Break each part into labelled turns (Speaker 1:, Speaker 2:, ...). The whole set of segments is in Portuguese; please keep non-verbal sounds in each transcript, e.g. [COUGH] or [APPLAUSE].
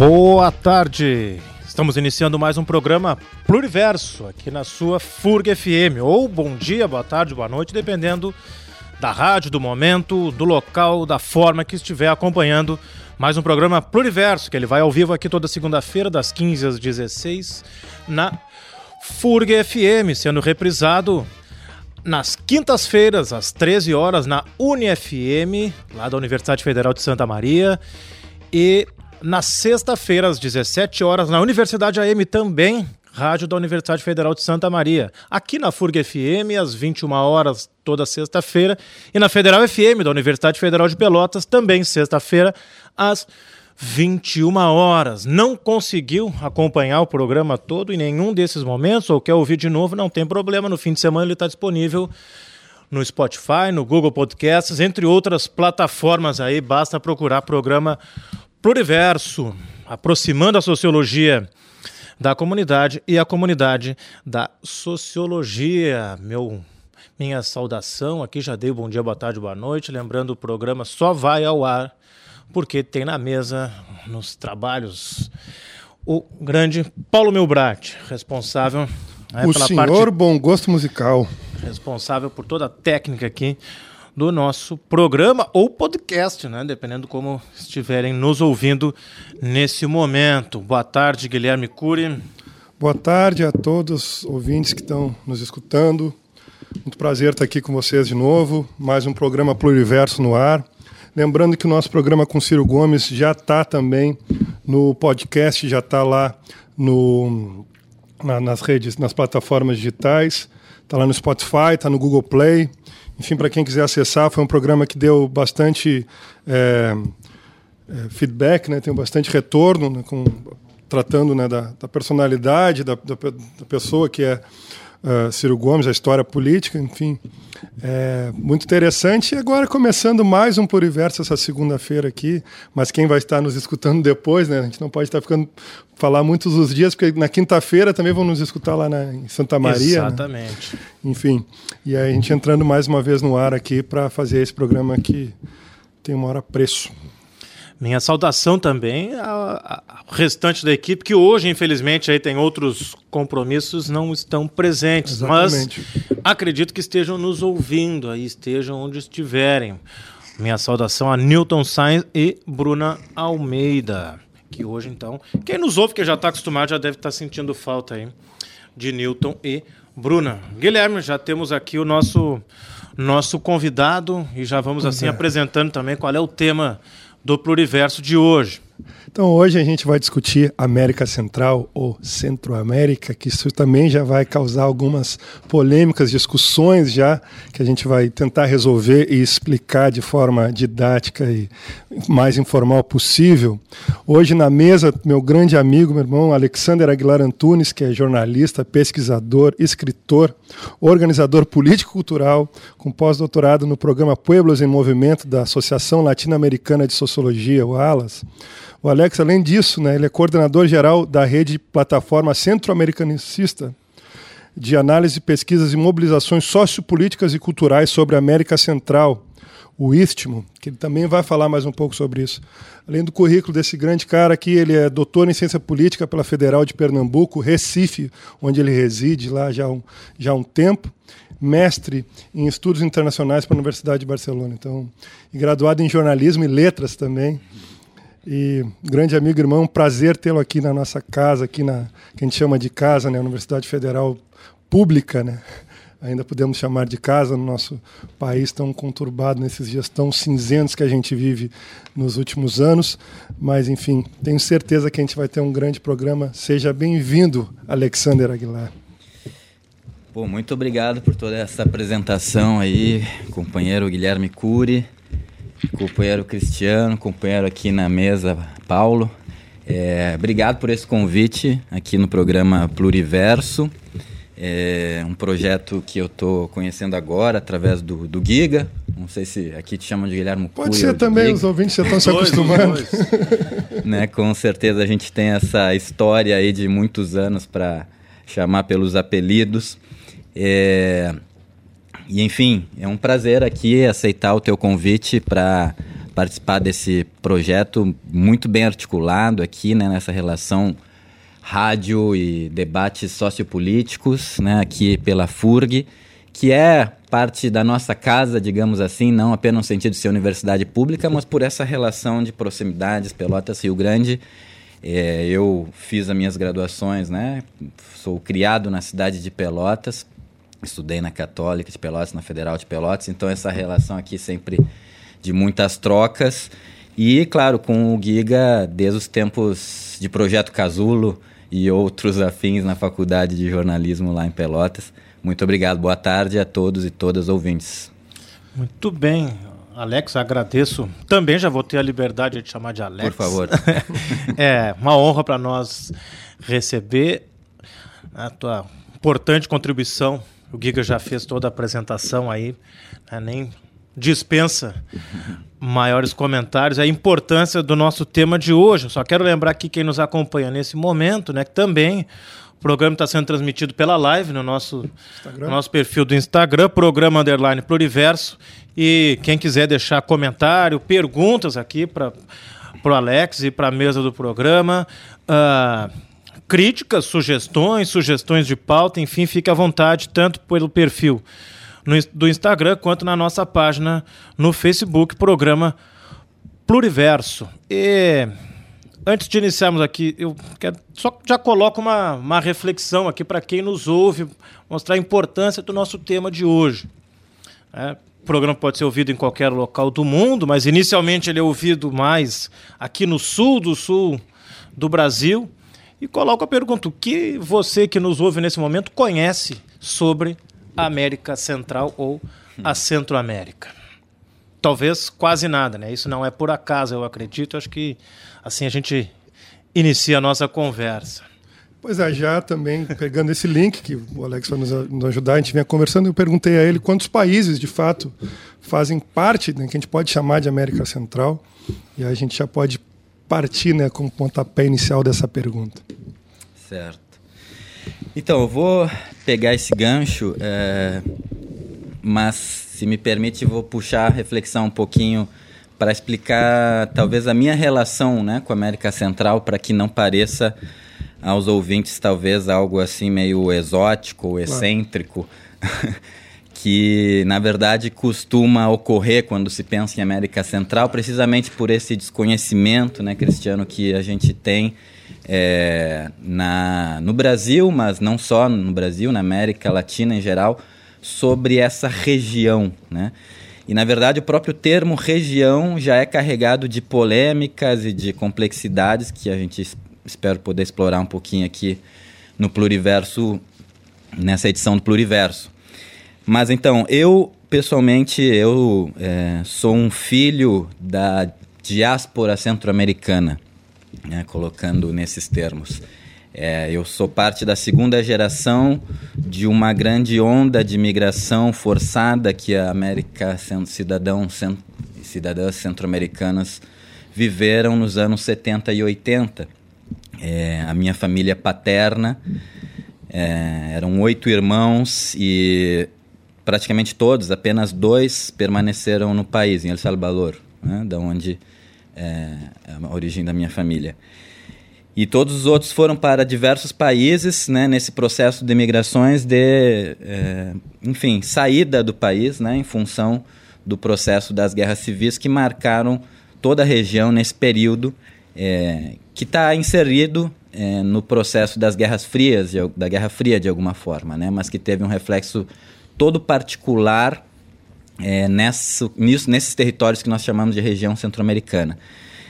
Speaker 1: Boa tarde. Estamos iniciando mais um programa Pluriverso aqui na sua FURG FM. Ou bom dia, boa tarde, boa noite, dependendo da rádio, do momento, do local, da forma que estiver acompanhando mais um programa Pluriverso, que ele vai ao vivo aqui toda segunda-feira, das 15 às 16, na FURG FM, sendo reprisado nas quintas-feiras, às 13 horas, na UniFM, lá da Universidade Federal de Santa Maria. E na sexta-feira, às 17 horas, na Universidade AM também, rádio da Universidade Federal de Santa Maria. Aqui na FURG FM, às 21 horas, toda sexta-feira. E na Federal FM, da Universidade Federal de Pelotas, também sexta-feira, às 21 horas. Não conseguiu acompanhar o programa todo em nenhum desses momentos, ou quer ouvir de novo, não tem problema. No fim de semana ele está disponível no Spotify, no Google Podcasts, entre outras plataformas aí. Basta procurar programa Pluriverso, aproximando a sociologia da comunidade e a comunidade da sociologia. Meu, minha saudação aqui, já dei bom dia, boa tarde, boa noite. Lembrando, o programa só vai ao ar porque tem na mesa, nos trabalhos, o grande Paulo Milbrat, responsável
Speaker 2: né, o pela senhor parte, bom gosto musical.
Speaker 1: Responsável por toda a técnica aqui do nosso programa ou podcast, né? Dependendo como estiverem nos ouvindo nesse momento. Boa tarde, Guilherme Cury.
Speaker 2: Boa tarde a todos os ouvintes que estão nos escutando. Muito prazer estar aqui com vocês de novo. Mais um programa Pluriverso no ar. Lembrando que o nosso programa com Ciro Gomes já está também no podcast, já está lá no, na, nas redes, nas plataformas digitais. Está lá no Spotify, está no Google Play. Enfim, para quem quiser acessar, foi um programa que deu bastante é, é, feedback, né? tem bastante retorno, né? com, tratando né, da, da personalidade da, da, da, pessoa que é uh, Ciro Gomes, a história política, enfim. É muito interessante. E agora começando mais um Pluriverso essa segunda-feira aqui, mas quem vai estar nos escutando depois, né? A gente não pode estar ficando falar muitos os dias, porque na quinta-feira também vão nos escutar lá na, em Santa Maria.
Speaker 1: Né? Exatamente.
Speaker 2: Né? Enfim, e aí a gente entrando mais uma vez no ar aqui para fazer esse programa que tem uma hora preço.
Speaker 1: Minha saudação também ao, restante da equipe, que hoje, infelizmente, aí tem outros compromissos, não estão presentes. Exatamente. Mas acredito que estejam nos ouvindo aí, estejam onde estiverem. Minha saudação a Newton Sainz e Bruna Almeida. Que hoje, então, quem nos ouve, que já está acostumado, já deve estar tá sentindo falta aí de Newton e Bruna. Guilherme, já temos aqui o nosso, nosso convidado e já vamos assim é. apresentando também qual é o tema do Pluriverso de hoje.
Speaker 2: Então hoje a gente vai discutir América Central ou Centro-América, que isso também já vai causar algumas polêmicas, discussões já, que a gente vai tentar resolver e explicar de forma didática e mais informal possível. Hoje na mesa, meu grande amigo, meu irmão Alexander Aguilar Antunes, que é jornalista, pesquisador, escritor, organizador político-cultural, com pós-doutorado no programa Pueblos em Movimento da Associação Latino-Americana de Sociologia, o ALAS. O Alex, além disso, né, ele é coordenador geral da rede plataforma centro-americanicista de análise, pesquisas e mobilizações sociopolíticas e culturais sobre a América Central, o Istmo, que ele também vai falar mais um pouco sobre isso. Além do currículo desse grande cara aqui, ele é doutor em ciência política pela Federal de Pernambuco, Recife, onde ele reside lá já há um, já um tempo mestre em estudos internacionais pela Universidade de Barcelona, então, e graduado em jornalismo e letras também. E grande amigo irmão, prazer tê-lo aqui na nossa casa, aqui na que a gente chama de casa, né, Universidade Federal Pública, né? [LAUGHS] Ainda podemos chamar de casa no nosso país tão conturbado nesses dias tão cinzentos que a gente vive nos últimos anos, mas enfim, tenho certeza que a gente vai ter um grande programa. Seja bem-vindo, Alexander Aguilar.
Speaker 3: Pô, muito obrigado por toda essa apresentação aí, companheiro Guilherme Cury companheiro Cristiano, companheiro aqui na mesa, Paulo. É, obrigado por esse convite aqui no programa Pluriverso. É um projeto que eu estou conhecendo agora através do, do Giga. Não sei se aqui te chamam de Guilherme
Speaker 2: Pode ser também, Giga. os ouvintes já estão se acostumando. [LAUGHS] [LAUGHS]
Speaker 3: né, com certeza a gente tem essa história aí de muitos anos para chamar pelos apelidos. É, e enfim, é um prazer aqui aceitar o teu convite para participar desse projeto muito bem articulado aqui, né, nessa relação rádio e debates sociopolíticos, né, aqui pela FURG, que é parte da nossa casa, digamos assim, não apenas no sentido de ser universidade pública, mas por essa relação de proximidades, Pelotas Rio Grande. É, eu fiz as minhas graduações, né? Sou criado na cidade de Pelotas, estudei na Católica de Pelotas, na Federal de Pelotas, então essa relação aqui sempre de muitas trocas. E, claro, com o Giga, desde os tempos de Projeto Casulo e outros afins na Faculdade de Jornalismo lá em Pelotas. Muito obrigado. Boa tarde a todos e todas ouvintes.
Speaker 1: Muito bem. Alex, agradeço. Também já vou ter a liberdade de chamar de Alex.
Speaker 3: Por favor. [LAUGHS]
Speaker 1: é uma honra para nós receber a tua importante contribuição. O Giga já fez toda a apresentação aí, né? nem dispensa maiores comentários. A importância do nosso tema de hoje. Só quero lembrar aqui quem nos acompanha nesse momento, né, que também o programa está sendo transmitido pela live no nosso, no nosso perfil do Instagram, programa underline pluriverso. E quem quiser deixar comentário, perguntas aqui para o Alex e para a mesa do programa, uh, críticas, sugestões, sugestões de pauta, enfim, fique à vontade, tanto pelo perfil no, do Instagram quanto na nossa página no Facebook, programa Pluriverso. E antes de iniciarmos aqui, eu quero, só já coloco uma, uma reflexão aqui para quem nos ouve, mostrar a importância do nosso tema de hoje. É, o programa pode ser ouvido em qualquer local do mundo, mas inicialmente ele é ouvido mais aqui no sul do sul do Brasil. E coloco a pergunta: o que você que nos ouve nesse momento conhece sobre a América Central ou a Centro-América? Talvez quase nada, né? Isso não é por acaso, eu acredito. Acho que assim a gente inicia a nossa conversa.
Speaker 2: Pois é, já também pegando esse link que o Alex vai nos, ajudar, a gente vinha conversando, eu perguntei a ele quantos países de fato fazem parte, né, que a gente pode chamar de América Central, e a gente já pode partir né, com o pontapé inicial dessa pergunta.
Speaker 3: Certo. Então, eu vou pegar esse gancho, é, mas se me permite, vou puxar a reflexão um pouquinho para explicar talvez a minha relação né, com a América Central, para que não pareça aos ouvintes talvez algo assim meio exótico excêntrico, [LAUGHS] que na verdade costuma ocorrer quando se pensa em América Central, precisamente por esse desconhecimento, né, Cristiano, que a gente tem é, na, no Brasil, mas não só no Brasil, na América Latina em geral, sobre essa região, né? E, na verdade, o próprio termo região já é carregado de polêmicas e de complexidades que a gente espero poder explorar um pouquinho aqui no Pluriverso, nessa edição do Pluriverso. Mas então, eu, pessoalmente, eu é, sou um filho da diáspora centro-americana, né, colocando nesses termos. É, eu sou parte da segunda geração de uma grande onda de migração forçada que a América cidadão cidadãs centro-americanas viveram nos anos 70 e 80. É, a minha família paterna é, eram oito irmãos e praticamente todos, apenas dois permaneceram no país, em El Salvador, né, da onde é a origem da minha família. E todos os outros foram para diversos países, né, nesse processo de migrações de, é, enfim, saída do país, né, em função do processo das guerras civis que marcaram toda a região nesse período, é, que está inserido é, no processo das guerras frias, da Guerra Fria de alguma forma, né, mas que teve um reflexo todo particular é, nisso, nesses territórios que nós chamamos de região centro-americana.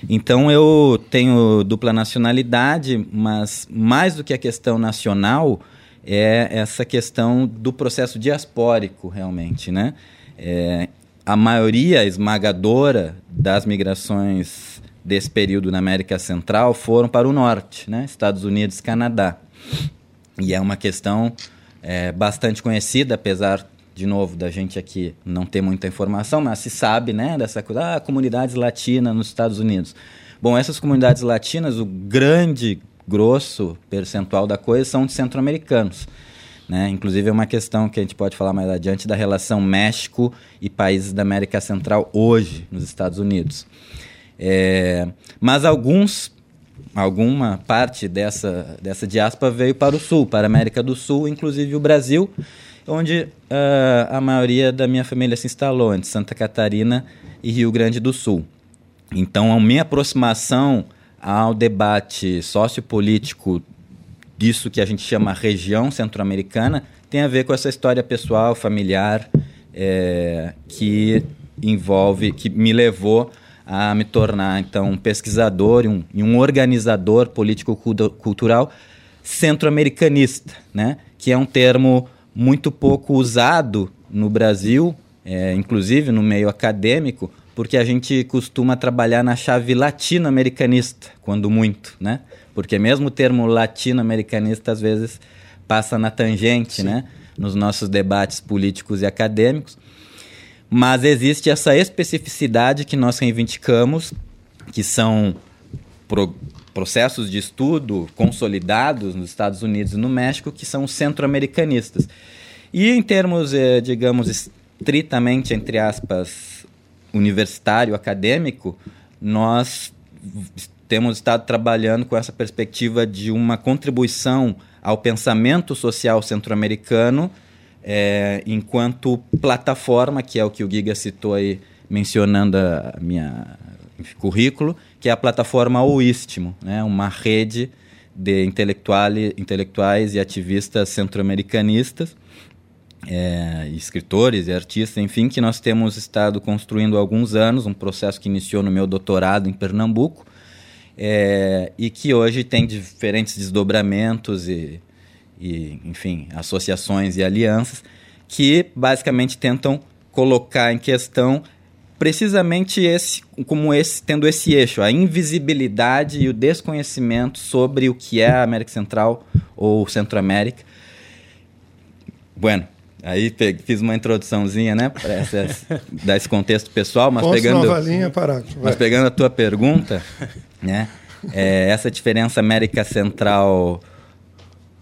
Speaker 3: Então eu tenho dupla nacionalidade, mas mais do que a questão nacional é essa questão do processo diaspórico realmente, né? É, a maioria esmagadora das migrações desse período na América Central foram para o norte, né? Estados Unidos Canadá. E é uma questão é, bastante conhecida, apesar de novo, da gente aqui não ter muita informação, mas se sabe, né, dessa coisa, ah, comunidades latinas nos Estados Unidos. Bom, essas comunidades latinas, o grande, grosso percentual da coisa são de centro-americanos. Né? Inclusive é uma questão que a gente pode falar mais adiante da relação México e países da América Central hoje nos Estados Unidos. É, mas alguns, alguma parte dessa, dessa diáspora veio para o Sul, para a América do Sul, inclusive o Brasil, onde uh, a maioria da minha família se instalou, entre Santa Catarina e Rio Grande do Sul. Então, a minha aproximação ao debate sociopolítico disso que a gente chama região centro-americana tem a ver com essa história pessoal, familiar, é, que envolve, que me levou a me tornar então um pesquisador e um, e um organizador político-cultural centro-americanista, né? que é um termo muito pouco usado no Brasil, é, inclusive no meio acadêmico, porque a gente costuma trabalhar na chave latino-americanista, quando muito, né? Porque mesmo o termo latino-americanista às vezes passa na tangente, Sim. né? Nos nossos debates políticos e acadêmicos. Mas existe essa especificidade que nós reivindicamos, que são pro processos de estudo consolidados nos Estados Unidos e no México, que são centro-americanistas. E em termos, eh, digamos, estritamente, entre aspas, universitário, acadêmico, nós temos estado trabalhando com essa perspectiva de uma contribuição ao pensamento social centro-americano é, enquanto plataforma, que é o que o Giga citou aí, mencionando a minha currículo, que é a plataforma O Istmo, né, uma rede de intelectuais e ativistas centro-americanistas é, escritores e artistas, enfim, que nós temos estado construindo há alguns anos, um processo que iniciou no meu doutorado em Pernambuco é, e que hoje tem diferentes desdobramentos e, e, enfim, associações e alianças que basicamente tentam colocar em questão precisamente esse, como esse, tendo esse eixo, a invisibilidade e o desconhecimento sobre o que é a América Central ou Centro-América. Bueno, Aí fiz uma introduçãozinha, né, para [LAUGHS] dar esse contexto pessoal, mas pegando,
Speaker 2: linha,
Speaker 3: mas pegando a tua pergunta, né, é, essa diferença América Central,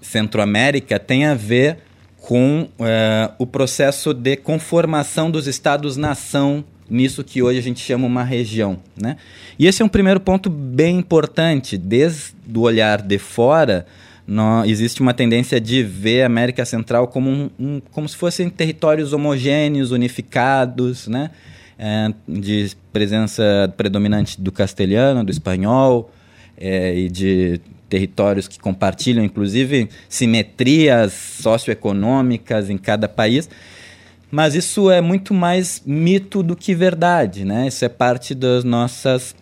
Speaker 3: Centro-América tem a ver com é, o processo de conformação dos Estados-nação nisso que hoje a gente chama uma região, né? E esse é um primeiro ponto bem importante, desde o olhar de fora no, existe uma tendência de ver a América Central como, um, um, como se fossem territórios homogêneos, unificados, né? É, de presença predominante do castelhano, do espanhol é, e de territórios que compartilham, inclusive, simetrias socioeconômicas em cada país. Mas isso é muito mais mito do que verdade, né? Isso é parte das nossas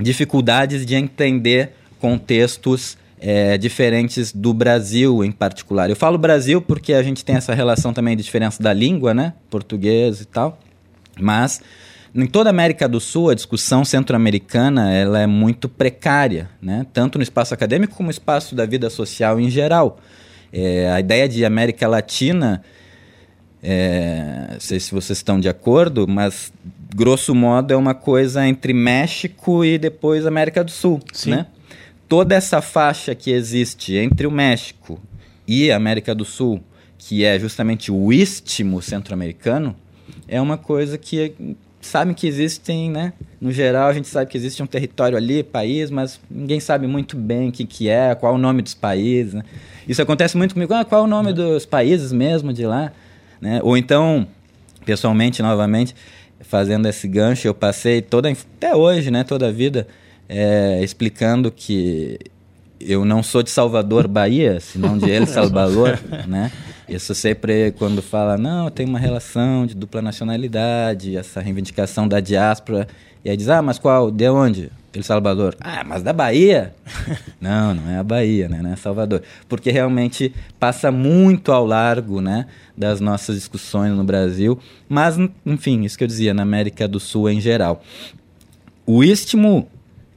Speaker 3: dificuldades de entender contextos é, diferentes do Brasil em particular. Eu falo Brasil porque a gente tem essa relação também de diferença da língua, né? Português e tal. Mas em toda a América do Sul, a discussão centro-americana ela é muito precária, né? tanto no espaço acadêmico como no espaço da vida social em geral. É, a ideia de América Latina, é, não sei se vocês estão de acordo, mas grosso modo é uma coisa entre México e depois América do Sul. Sim. Né? toda essa faixa que existe entre o México e a América do Sul, que é justamente o istmo centro-americano, é uma coisa que sabem que existem, né? No geral, a gente sabe que existe um território ali, país, mas ninguém sabe muito bem o que, que é, qual é o nome dos países, né? Isso acontece muito comigo, ah, qual é o nome dos países mesmo de lá, né? Ou então, pessoalmente, novamente, fazendo esse gancho, eu passei toda, até hoje, né, toda a vida é, explicando que eu não sou de Salvador, Bahia, senão de El [LAUGHS] Salvador, né? Isso sempre quando fala, não, tem uma relação de dupla nacionalidade, essa reivindicação da diáspora, e aí diz, ah, mas qual, de onde? El Salvador. Ah, mas da Bahia? [LAUGHS] não, não é a Bahia, né? Não é Salvador. Porque realmente passa muito ao largo, né? Das nossas discussões no Brasil, mas, enfim, isso que eu dizia, na América do Sul em geral. O istmo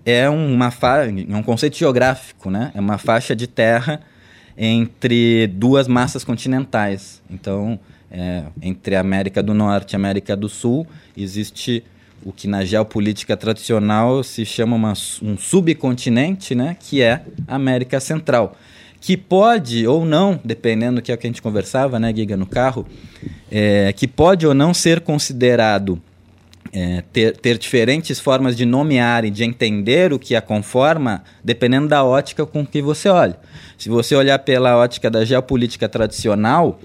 Speaker 3: é uma fa... é um conceito geográfico, né? É uma faixa de terra entre duas massas continentais. Então, é, entre a América do Norte e a América do Sul, existe o que na geopolítica tradicional se chama uma, um subcontinente, né? Que é a América Central. que pode ou não, dependendo do que é o que a gente conversava, né, Giga, no carro, é, que pode ou não ser considerado é, ter, ter diferentes formas de nomear e de entender o que a conforma, dependendo da ótica com que você olha. Se você olhar pela ótica da geopolítica tradicional,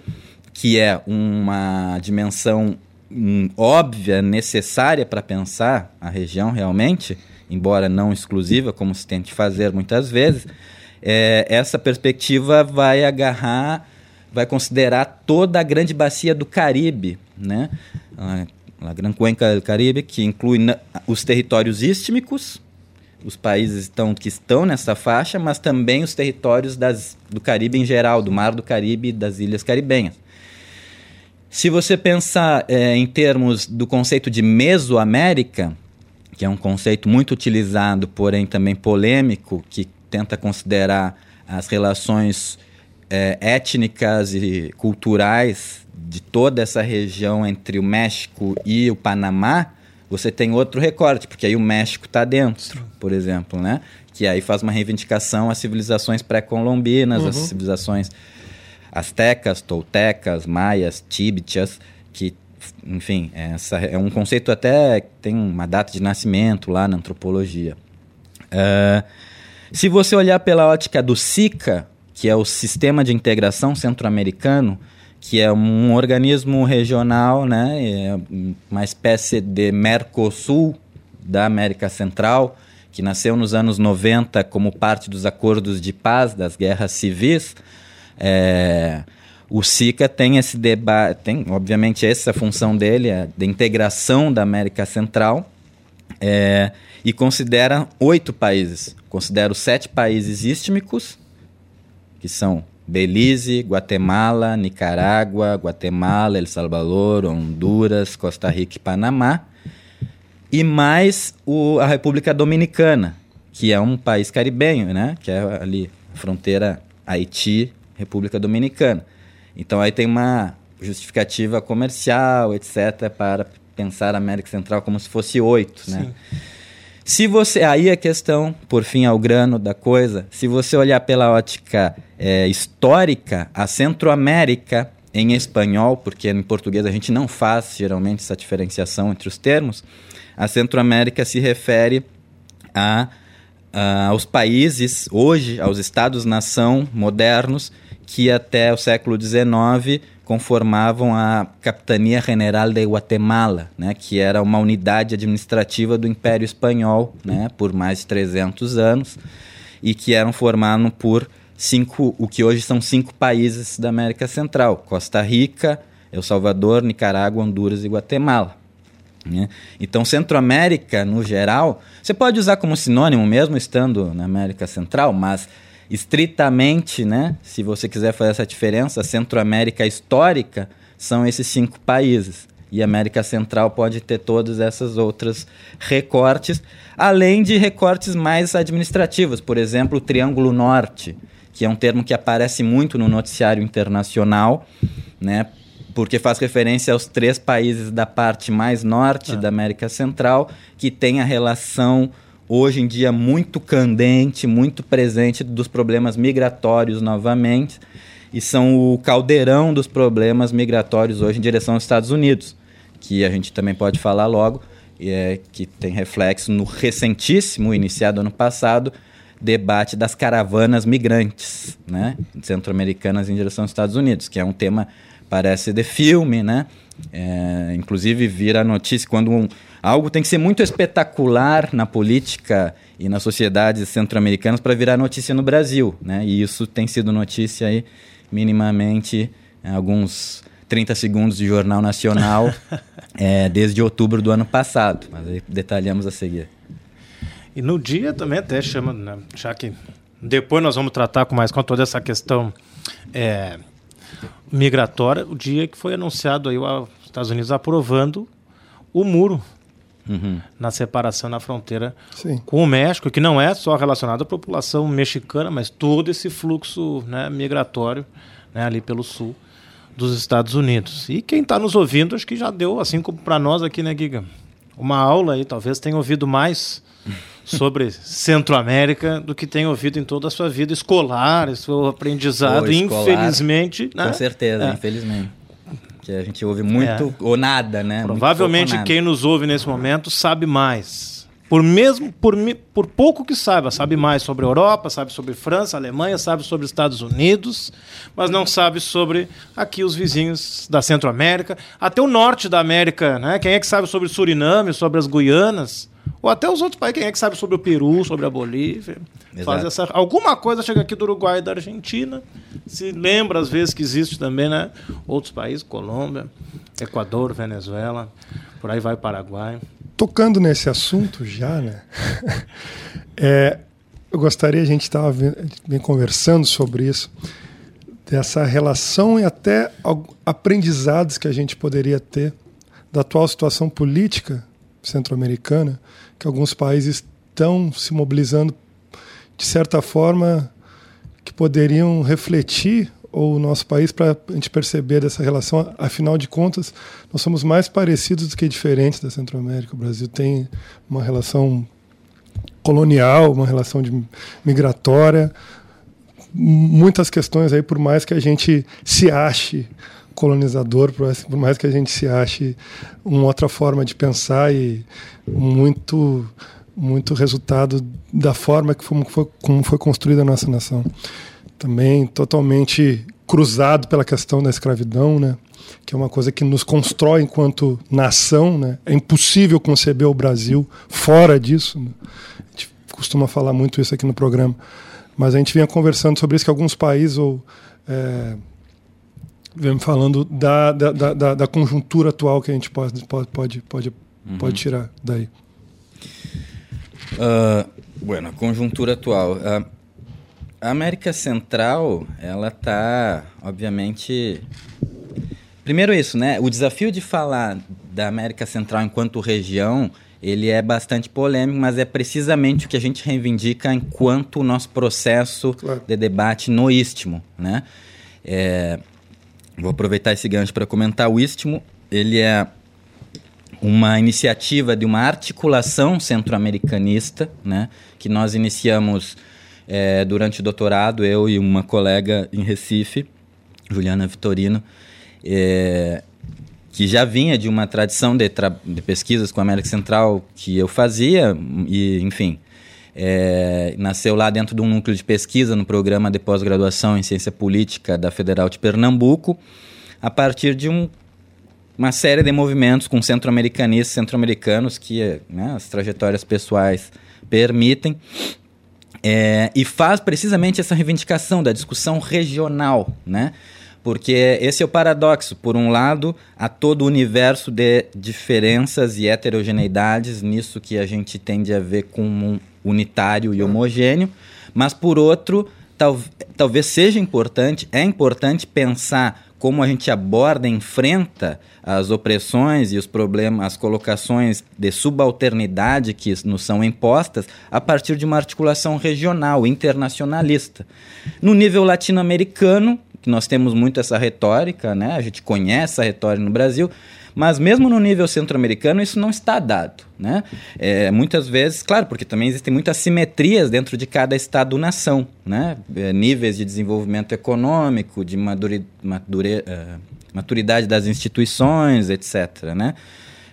Speaker 3: que é uma dimensão hum, óbvia, necessária para pensar a região realmente, embora não exclusiva, como se tente fazer muitas vezes, é, essa perspectiva vai agarrar, vai considerar toda a grande bacia do Caribe, né? A, Gran Cuenca do Caribe, que inclui os territórios istmicos, os países estão, que estão nessa faixa, mas também os territórios das, do Caribe em geral, do Mar do Caribe e das ilhas caribenhas. Se você pensar é, em termos do conceito de Mesoamérica, que é um conceito muito utilizado, porém também polêmico, que tenta considerar as relações é, étnicas e culturais de toda essa região entre o México e o Panamá, você tem outro recorte, porque aí o México está dentro, por exemplo, né? Que aí faz uma reivindicação às civilizações pré-colombinas, uhum. às civilizações astecas, toltecas, maias, tíbetias, que, enfim, essa é um conceito até que tem uma data de nascimento lá na antropologia. Uh, se você olhar pela ótica do SICA, que é o Sistema de Integração Centro-Americano, que é um organismo regional, né, é uma espécie de Mercosul da América Central, que nasceu nos anos 90 como parte dos acordos de paz das guerras civis. É, o SICA tem esse debate, tem obviamente essa função dele, é de integração da América Central, é, e considera oito países. Considera os sete países istmicos, que são Belize, Guatemala, Nicarágua, Guatemala, El Salvador, Honduras, Costa Rica e Panamá, e mais o, a República Dominicana, que é um país caribenho, né? Que é ali fronteira Haiti, República Dominicana. Então aí tem uma justificativa comercial, etc, para pensar a América Central como se fosse oito, né? Se você. Aí a questão, por fim, ao grano da coisa, se você olhar pela ótica é, histórica, a Centro-América, em espanhol, porque em português a gente não faz geralmente essa diferenciação entre os termos, a Centro-América se refere a, a, aos países, hoje, aos Estados-nação modernos, que até o século XIX conformavam a Capitania General de Guatemala, né, que era uma unidade administrativa do Império Espanhol né, por mais de 300 anos e que eram formados por cinco, o que hoje são cinco países da América Central: Costa Rica, El Salvador, Nicarágua, Honduras e Guatemala. Né? Então, Centro-América, no geral, você pode usar como sinônimo mesmo estando na América Central, mas estritamente, né, se você quiser fazer essa diferença, Centro-América histórica são esses cinco países. E América Central pode ter todos esses outros recortes, além de recortes mais administrativos, por exemplo, o Triângulo Norte, que é um termo que aparece muito no noticiário internacional, né, porque faz referência aos três países da parte mais norte ah. da América Central, que tem a relação hoje em dia muito candente, muito presente dos problemas migratórios novamente, e são o caldeirão dos problemas migratórios hoje em direção aos Estados Unidos, que a gente também pode falar logo, e é, que tem reflexo no recentíssimo, iniciado ano passado, debate das caravanas migrantes, né, centro-americanas em direção aos Estados Unidos, que é um tema parece de filme, né? É, inclusive vira notícia quando um, algo tem que ser muito espetacular na política e nas sociedades centro-americanas para virar notícia no Brasil, né? E isso tem sido notícia aí minimamente alguns 30 segundos de jornal nacional é, [LAUGHS] desde outubro do ano passado. Mas aí detalhamos a seguir.
Speaker 1: E no dia também até chama, né, já que depois nós vamos tratar com mais com toda essa questão é, migratória, o dia que foi anunciado aí os Estados Unidos aprovando o muro uhum. na separação na fronteira Sim. com o México, que não é só relacionado à população mexicana, mas todo esse fluxo né, migratório né, ali pelo sul dos Estados Unidos. E quem está nos ouvindo, acho que já deu, assim como para nós aqui, né, Giga? Uma aula aí, talvez tenha ouvido mais [LAUGHS] sobre Centro-América do que tem ouvido em toda a sua vida escolar, seu aprendizado, escolar, infelizmente.
Speaker 3: Né? Com certeza, é. infelizmente. Que a gente ouve muito é. ou nada, né?
Speaker 1: Provavelmente
Speaker 3: nada.
Speaker 1: quem nos ouve nesse momento sabe mais por mesmo por, por pouco que saiba, sabe mais sobre a Europa, sabe sobre França, Alemanha, sabe sobre os Estados Unidos, mas não sabe sobre aqui os vizinhos da Centro-América, até o norte da América, né? Quem é que sabe sobre Suriname, sobre as Guianas, ou até os outros países, quem é que sabe sobre o Peru, sobre a Bolívia? Faz essa alguma coisa chega aqui do Uruguai e da Argentina, se lembra às vezes que existe também, né? Outros países, Colômbia, Equador, Venezuela, por aí vai Paraguai
Speaker 2: tocando nesse assunto já, né? [LAUGHS] é, eu gostaria, a gente estava bem conversando sobre isso, dessa relação e até aprendizados que a gente poderia ter da atual situação política centro-americana, que alguns países estão se mobilizando de certa forma que poderiam refletir o nosso país para a gente perceber dessa relação. Afinal de contas, nós somos mais parecidos do que diferentes da Centro-América. O Brasil tem uma relação colonial, uma relação de migratória, muitas questões aí, por mais que a gente se ache colonizador, por mais que a gente se ache uma outra forma de pensar e muito muito resultado da forma que foi, como foi construída a nossa nação também totalmente cruzado pela questão da escravidão, né? que é uma coisa que nos constrói enquanto nação. Né? É impossível conceber o Brasil fora disso. Né? A gente costuma falar muito isso aqui no programa. Mas a gente vinha conversando sobre isso, que alguns países ou, é, vem falando da, da, da, da, conjuntura atual que a gente pode, pode, pode, pode, uhum. pode tirar daí.
Speaker 3: Uh, bueno, a conjuntura atual. Uh, a América Central, ela está, obviamente. Primeiro isso, né? O desafio de falar da América Central enquanto região, ele é bastante polêmico, mas é precisamente o que a gente reivindica enquanto o nosso processo claro. de debate no Istmo, né? É, vou aproveitar esse gancho para comentar. O Istmo, ele é uma iniciativa de uma articulação centro-americanista, né? Que nós iniciamos é, durante o doutorado, eu e uma colega em Recife, Juliana Vitorino, é, que já vinha de uma tradição de, tra de, pesquisas com a América Central que eu fazia, e enfim, é, nasceu lá dentro de um núcleo de pesquisa no programa de pós-graduação em ciência política da Federal de Pernambuco, a partir de um, uma série de movimentos com centro-americanistas, centro-americanos que né, as trajetórias pessoais permitem. É, e faz precisamente essa reivindicação da discussão regional, né? Porque esse é o paradoxo. Por um lado, há todo o universo de diferenças e heterogeneidades nisso que a gente tende a ver como unitário e homogêneo, mas por outro, tal, talvez seja importante, é importante pensar como a gente aborda, enfrenta as opressões e os problemas, as colocações de subalternidade que nos são impostas a partir de uma articulação regional, internacionalista. No nível latino-americano, que nós temos muito essa retórica, né? A gente conhece a retórica no Brasil, mas mesmo no nível centro-americano isso não está dado, né? É, muitas vezes, claro, porque também existem muitas simetrias dentro de cada estado-nação, né? É, níveis de desenvolvimento econômico, de madure, madure, uh, maturidade das instituições, etc, né?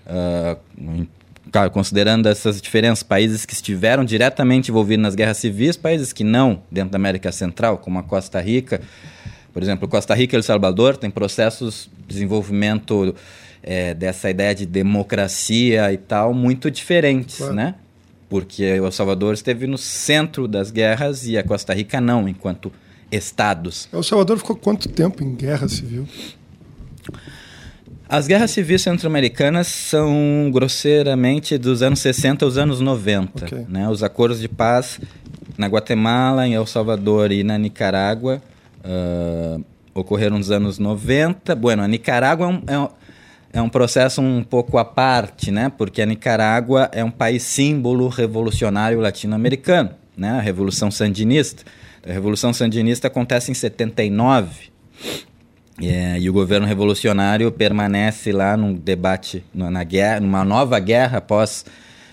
Speaker 3: Uh, claro, considerando essas diferenças, países que estiveram diretamente envolvidos nas guerras civis, países que não, dentro da América Central, como a Costa Rica, por exemplo, Costa Rica e El Salvador têm processos de desenvolvimento é, dessa ideia de democracia e tal muito diferentes, claro. né? Porque o El Salvador esteve no centro das guerras e a Costa Rica não, enquanto estados.
Speaker 2: El Salvador ficou quanto tempo em guerra civil?
Speaker 3: As guerras civis centro-americanas são grosseiramente dos anos 60 aos anos 90. Okay. Né? Os acordos de paz na Guatemala, em El Salvador e na Nicarágua uh, ocorreram nos anos 90. Bueno, a Nicarágua é um, é um é um processo um pouco à parte, né? Porque a Nicarágua é um país símbolo revolucionário latino-americano, né? A Revolução Sandinista. A Revolução Sandinista acontece em 79. É, e o governo revolucionário permanece lá num debate, na guerra, numa nova guerra após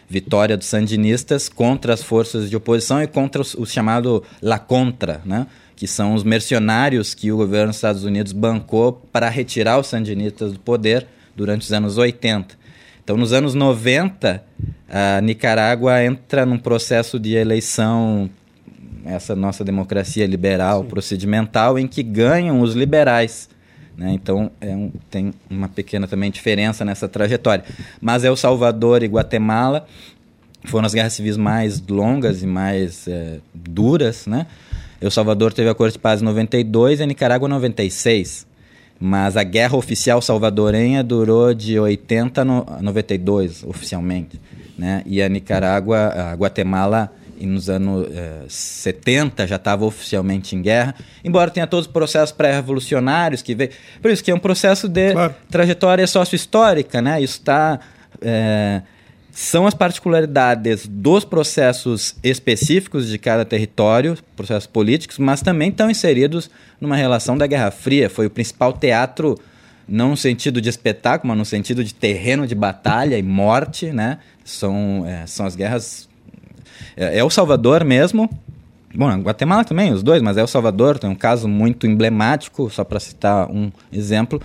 Speaker 3: vitória dos sandinistas contra as forças de oposição e contra os, o chamado La Contra, né? que são os mercenários que o governo dos Estados Unidos bancou para retirar os sandinistas do poder durante os anos 80. Então, nos anos 90, a Nicarágua entra num processo de eleição, essa nossa democracia liberal, Sim. procedimental, em que ganham os liberais. Né? Então, é um, tem uma pequena também diferença nessa trajetória. Mas El Salvador e Guatemala foram as guerras civis mais longas e mais é, duras. Né? El Salvador teve a Corte de Paz em 92 e a Nicarágua em 96. Mas a guerra oficial salvadorenha durou de 80 a 92, oficialmente. Né? E a Nicarágua, a Guatemala, nos anos eh, 70 já estava oficialmente em guerra, embora tenha todos os processos pré-revolucionários que veio. Por isso que é um processo de claro. trajetória sócio-histórica, né? Isso está. Eh, são as particularidades dos processos específicos de cada território, processos políticos, mas também estão inseridos numa relação da Guerra Fria. Foi o principal teatro, não no sentido de espetáculo, mas no sentido de terreno de batalha e morte, né? São, é, são as guerras... É, é o Salvador mesmo, Bom, Guatemala também, os dois, mas é o Salvador, tem um caso muito emblemático, só para citar um exemplo.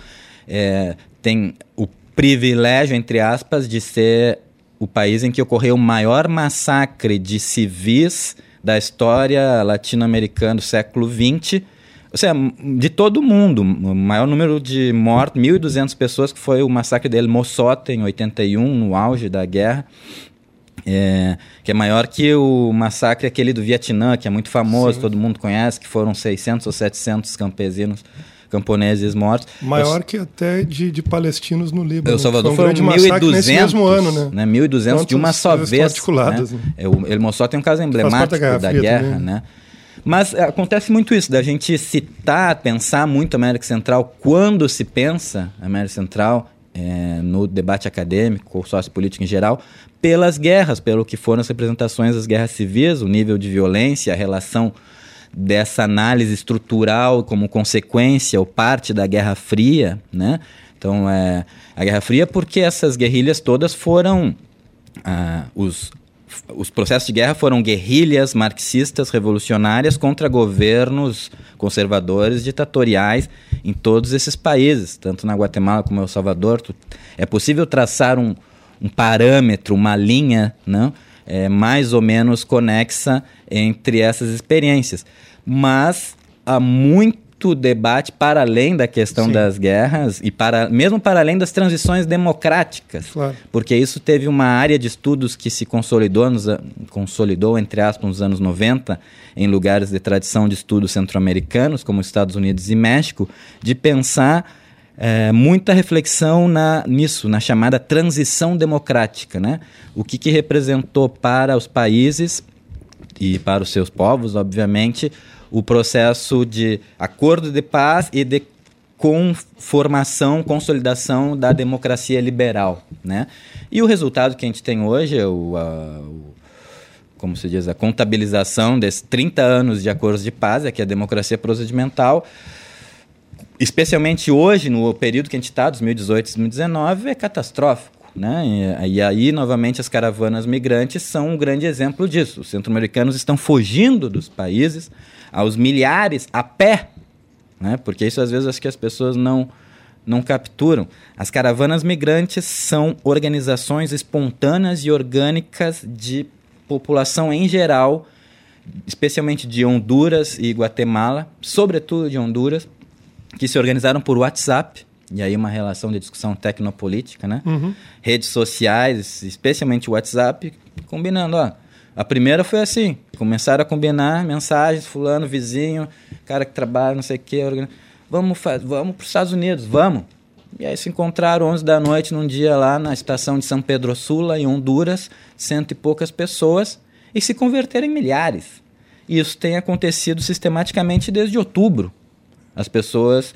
Speaker 3: É, tem o privilégio, entre aspas, de ser o país em que ocorreu o maior massacre de civis da história latino-americana do século XX. Ou seja, de todo o mundo, o maior número de mortos, 1.200 pessoas, que foi o massacre de El Mozote, em 81, no auge da guerra. É, que é maior que o massacre aquele do Vietnã, que é muito famoso, Sim. todo mundo conhece, que foram 600 ou 700 campesinos camponeses mortos.
Speaker 2: Maior que até de, de palestinos no Líbano.
Speaker 3: O Salvador foi um foram 1.200 mesmo ano, né? né 1.200 de uma só vez. Articuladas, né? né? É, o El Mossad tem um caso emblemático da, da guerra, né? Mas é, acontece muito isso, da gente citar, pensar muito a América Central quando se pensa a América Central é, no debate acadêmico ou sociopolítico em geral, pelas guerras, pelo que foram as representações das guerras civis, o nível de violência, a relação dessa análise estrutural como consequência ou parte da Guerra Fria, né? Então, é, a Guerra Fria porque essas guerrilhas todas foram ah, os os processos de guerra foram guerrilhas marxistas revolucionárias contra governos conservadores ditatoriais em todos esses países, tanto na Guatemala como no El Salvador. É possível traçar um, um parâmetro, uma linha, não? É, mais ou menos conexa entre essas experiências. Mas há muito debate para além da questão Sim. das guerras e para mesmo para além das transições democráticas, claro. porque isso teve uma área de estudos que se consolidou, nos, consolidou entre aspas nos anos 90 em lugares de tradição de estudos centro-americanos como Estados Unidos e México, de pensar é, muita reflexão na, nisso, na chamada transição democrática. Né? O que, que representou para os países e para os seus povos, obviamente, o processo de acordo de paz e de conformação, consolidação da democracia liberal. Né? E o resultado que a gente tem hoje é o, a, o como se diz, a contabilização desses 30 anos de acordos de paz, é que a democracia procedimental especialmente hoje, no período que a gente está, 2018 2019, é catastrófico. Né? E, e, aí, novamente, as caravanas migrantes são um grande exemplo disso. Os centro-americanos estão fugindo dos países aos milhares a pé, né? porque isso às vezes acho que as pessoas não, não capturam. As caravanas migrantes são organizações espontâneas e orgânicas de população em geral, especialmente de Honduras e Guatemala, sobretudo de Honduras, que se organizaram por WhatsApp, e aí uma relação de discussão tecnopolítica, né? Uhum. Redes sociais, especialmente o WhatsApp, combinando, ó. A primeira foi assim, começaram a combinar mensagens, fulano, vizinho, cara que trabalha, não sei o quê, vamos, vamos para os Estados Unidos, vamos. E aí se encontraram 11 da noite num dia lá na estação de São Pedro Sula, em Honduras, cento e poucas pessoas, e se converteram em milhares. Isso tem acontecido sistematicamente desde outubro. As pessoas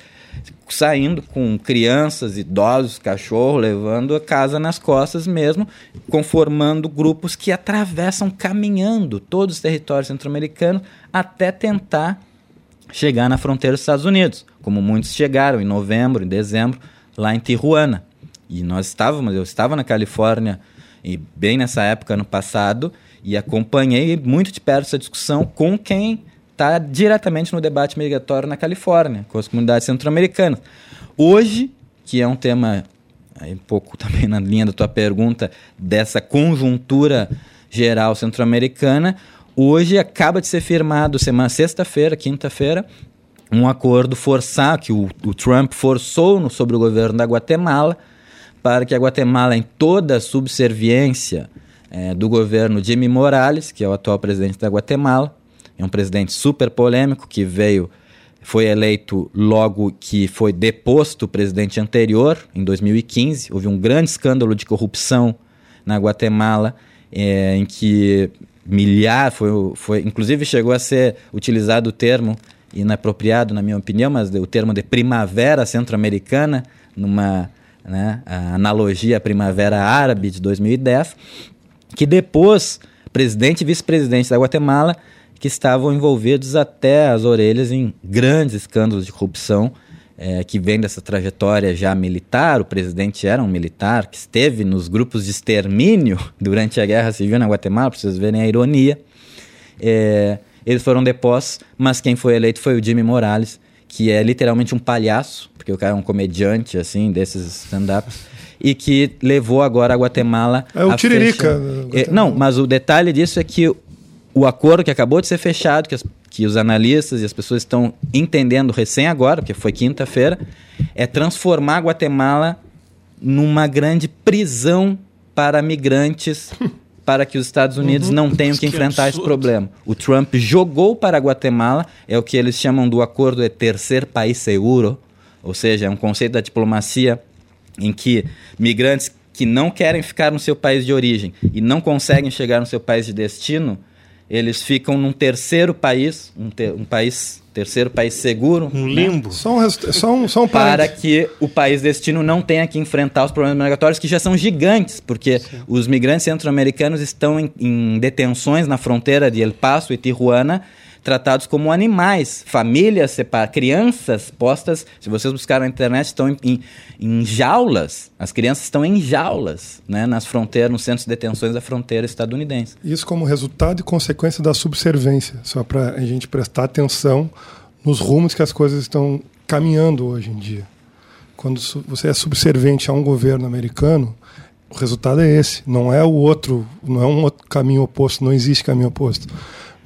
Speaker 3: saindo com crianças, idosos, cachorro, levando a casa nas costas mesmo, conformando grupos que atravessam caminhando todos os territórios centro-americanos até tentar chegar na fronteira dos Estados Unidos, como muitos chegaram em novembro, em dezembro, lá em Tijuana. E nós estávamos, eu estava na Califórnia e bem nessa época no passado, e acompanhei muito de perto essa discussão com quem está diretamente no debate migratório na Califórnia, com as comunidades centro-americanas. Hoje, que é um tema um pouco [LAUGHS] também na linha da tua pergunta, dessa conjuntura geral centro-americana, hoje acaba de ser firmado, semana sexta-feira, quinta-feira, um acordo forçar, que o, o Trump forçou no, sobre o governo da Guatemala, para que a Guatemala, em toda a subserviência é, do governo Jimmy Morales, que é o atual presidente da Guatemala, é um presidente super polêmico que veio, foi eleito logo que foi deposto o presidente anterior, em 2015. Houve um grande escândalo de corrupção na Guatemala, é, em que milhar, foi, foi, inclusive chegou a ser utilizado o termo inapropriado, na minha opinião, mas o termo de primavera centro-americana, numa né, analogia à primavera árabe de 2010, que depois presidente e vice-presidente da Guatemala que estavam envolvidos até as orelhas em grandes escândalos de corrupção é, que vem dessa trajetória já militar. O presidente era um militar que esteve nos grupos de extermínio durante a Guerra Civil na Guatemala, para vocês verem a ironia. É, eles foram depostos, mas quem foi eleito foi o Jimmy Morales, que é literalmente um palhaço, porque o cara é um comediante, assim, desses stand-ups, e que levou agora a Guatemala...
Speaker 2: É o Tiririca.
Speaker 3: É, não, mas o detalhe disso é que o acordo que acabou de ser fechado, que, as, que os analistas e as pessoas estão entendendo recém agora, porque foi quinta-feira, é transformar Guatemala numa grande prisão para migrantes [LAUGHS] para que os Estados Unidos uhum. não tenham que, enfrentar esse problema. O Trump jogou para a Guatemala, é o que eles chamam do acordo de terceiro país seguro, ou seja, é um conceito da diplomacia em que migrantes que não querem ficar no seu país de origem e não conseguem chegar no seu país de destino, eles ficam num terceiro país, um, ter, um país terceiro país seguro.
Speaker 1: Um limbo. Né?
Speaker 2: Só, um, só, um, só um
Speaker 3: Para que o país destino não tenha que enfrentar os problemas migratórios que já são gigantes, porque Sim. os migrantes centro-americanos estão em, em, detenções na fronteira de El Paso e Tijuana tratados como animais, famílias separadas, crianças postas, se vocês buscarem na internet, estão em, em, em, jaulas, as crianças estão em jaulas, né, nas fronteiras, nos centros de detenções da fronteira estadunidense.
Speaker 2: Isso como resultado e consequência da subservência, só para a gente prestar atenção nos rumos que as coisas estão caminhando hoje em dia. Quando você é subservente a um governo americano, o resultado é esse, não é o outro, não é um outro caminho oposto, não existe caminho oposto.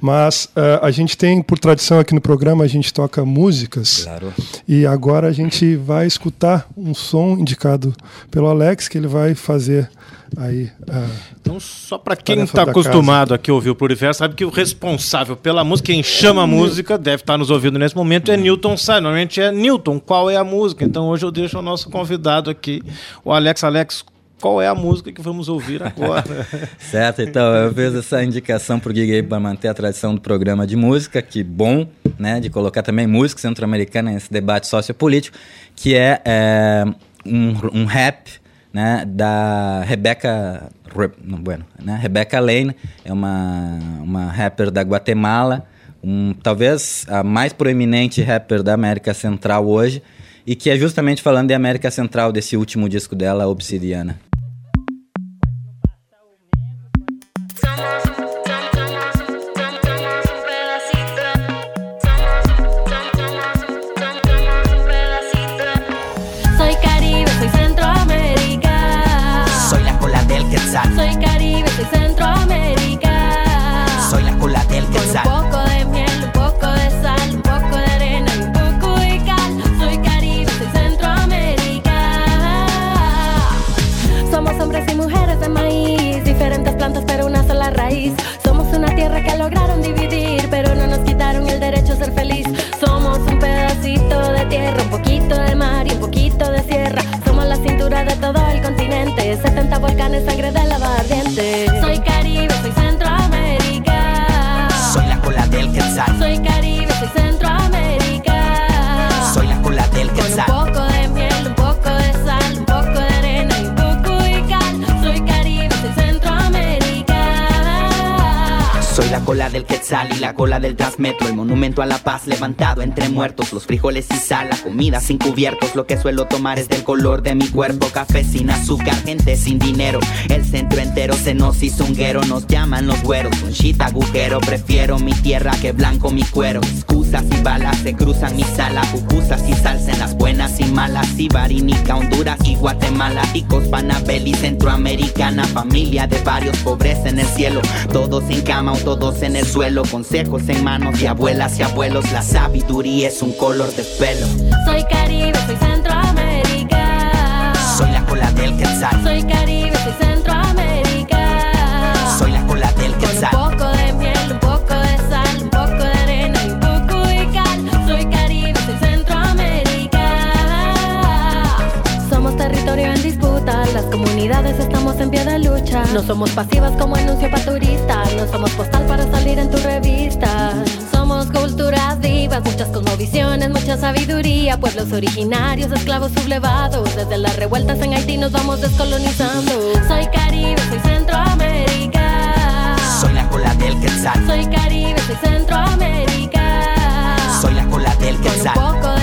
Speaker 2: Mas uh, a gente tem, por tradição aqui no programa, a gente toca músicas.
Speaker 3: Claro.
Speaker 2: E agora a gente vai escutar um som indicado pelo Alex, que ele vai fazer aí. Uh,
Speaker 1: então, só para quem está acostumado casa. aqui a ouvir o Pluriverso, sabe que o responsável pela música, quem chama a música, deve estar tá nos ouvindo nesse momento, é Newton Sai. Normalmente é Newton, qual é a música? Então hoje eu deixo o nosso convidado aqui, o Alex. Alex, qual é a música que vamos ouvir agora. [LAUGHS]
Speaker 3: certo, então eu fiz essa indicação para o Gig para manter a tradição do programa de música, que bom, né, de colocar também música centro-americana nesse debate sociopolítico, que é, é um, um, rap né, da Rebecca, não, bueno, né, Rebecca Lane, é uma, uma rapper da Guatemala, um, talvez a mais proeminente rapper da América Central hoje, e que é justamente falando de América Central, desse último disco dela, Obsidiana.
Speaker 4: sangre de la barriente. La cola del quetzal y la cola del transmetro. El monumento a la paz levantado entre muertos. Los frijoles y sal, la comida sin cubiertos. Lo que suelo tomar es del color de mi cuerpo. Café sin azúcar, gente sin dinero. El centro entero se nos hizo. Nos llaman los güeros. Un shit agujero. Prefiero mi tierra que blanco mi cuero. Excusas y balas se cruzan mi sala. Pupusas y salsa en las buenas y malas. Ibarinica, Honduras y Guatemala. Ticos, Panabel y Centroamericana. Familia de varios pobres en el cielo. Todos en cama o todos en el suelo. Consejos en manos de abuelas y abuelos. La sabiduría es un color de pelo.
Speaker 5: Soy Caribe, soy Centroamérica.
Speaker 4: Soy la cola del quetzal.
Speaker 5: Soy Caribe, No somos pasivas como anuncio para turistas, no somos postal para salir en tu revista. Somos culturas vivas, muchas cosmovisiones, mucha sabiduría, pueblos originarios, esclavos sublevados. Desde las revueltas en Haití nos vamos descolonizando. Soy Caribe, soy Centroamérica.
Speaker 4: Soy la cola del quetzal.
Speaker 5: Soy Caribe, soy Centroamérica.
Speaker 4: Soy la cola del
Speaker 5: Con un
Speaker 4: quetzal.
Speaker 5: poco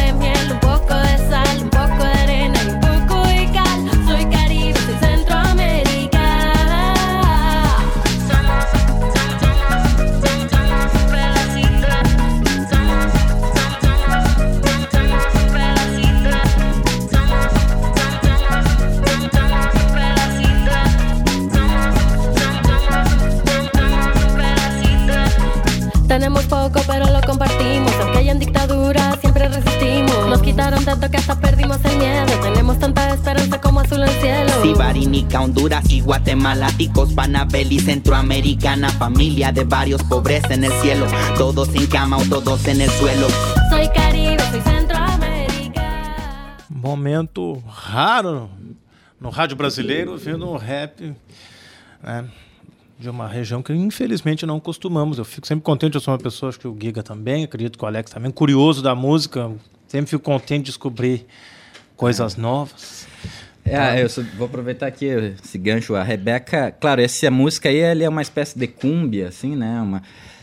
Speaker 5: Y
Speaker 4: Guatemala, ticos, Panabel y Centroamericana, familia de varios pobres en el cielo, todos en cama o todos en el suelo.
Speaker 5: Soy Caribe, soy Centroamérica.
Speaker 1: Momento raro no rádio brasileiro, um rap né, de uma região que infelizmente não costumamos. Eu fico sempre contente, eu sou uma pessoa, acho que o Giga também, acredito que o Alex também, curioso da música, sempre fico contente de descobrir coisas novas.
Speaker 3: É, eu só vou aproveitar aqui esse gancho. A Rebeca, claro, essa música aí é uma espécie de cúmbia, assim, né? Uma,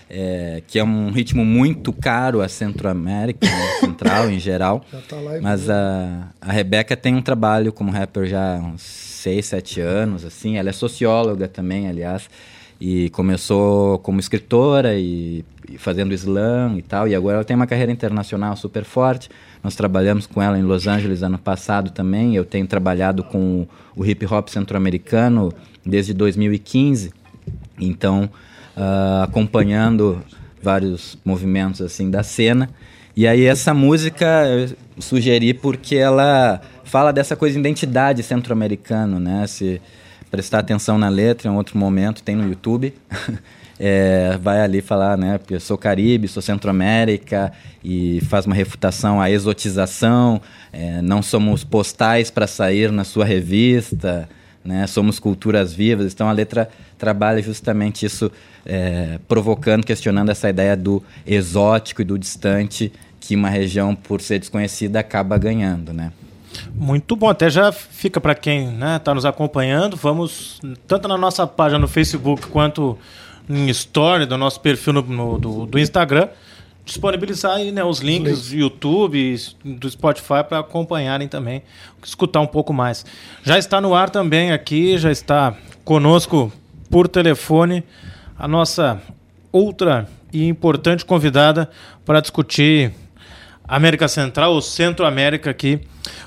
Speaker 3: é, que é um ritmo muito caro a Centro-América, né? [LAUGHS] Central em geral.
Speaker 2: Tá
Speaker 3: Mas a, a Rebeca tem um trabalho como rapper já há uns 6, 7 anos, assim. Ela é socióloga também, aliás. E começou como escritora e, e fazendo slam e tal. E agora ela tem uma carreira internacional super forte. Nós trabalhamos com ela em Los Angeles ano passado também. Eu tenho trabalhado com o hip hop centro-americano desde 2015. Então, ah, acompanhando vários movimentos assim da cena. E aí essa música eu sugeri porque ela fala dessa coisa de identidade centro-americano, né? Se prestar atenção na letra em outro momento, tem no YouTube. [LAUGHS] É, vai ali falar, né? Porque eu sou Caribe, sou Centro-América e faz uma refutação à exotização. é, não somos postais para sair na sua revista, né? Somos culturas vivas. Então a letra trabalha justamente isso, é, provocando, questionando essa ideia do exótico e do distante que uma região, por ser desconhecida, acaba ganhando, né?
Speaker 1: Muito bom, até já fica para quem está nos acompanhando. Vamos, tanto na nossa página no Facebook quanto em story do nosso perfil no, no- do, do Instagram, disponibilizar aí, né, os links do YouTube, do Spotify para acompanharem também, escutar um pouco mais. Já está no ar também aqui, já está conosco por telefone a nossa outra e importante convidada para discutir América Central ou Centro-América aqui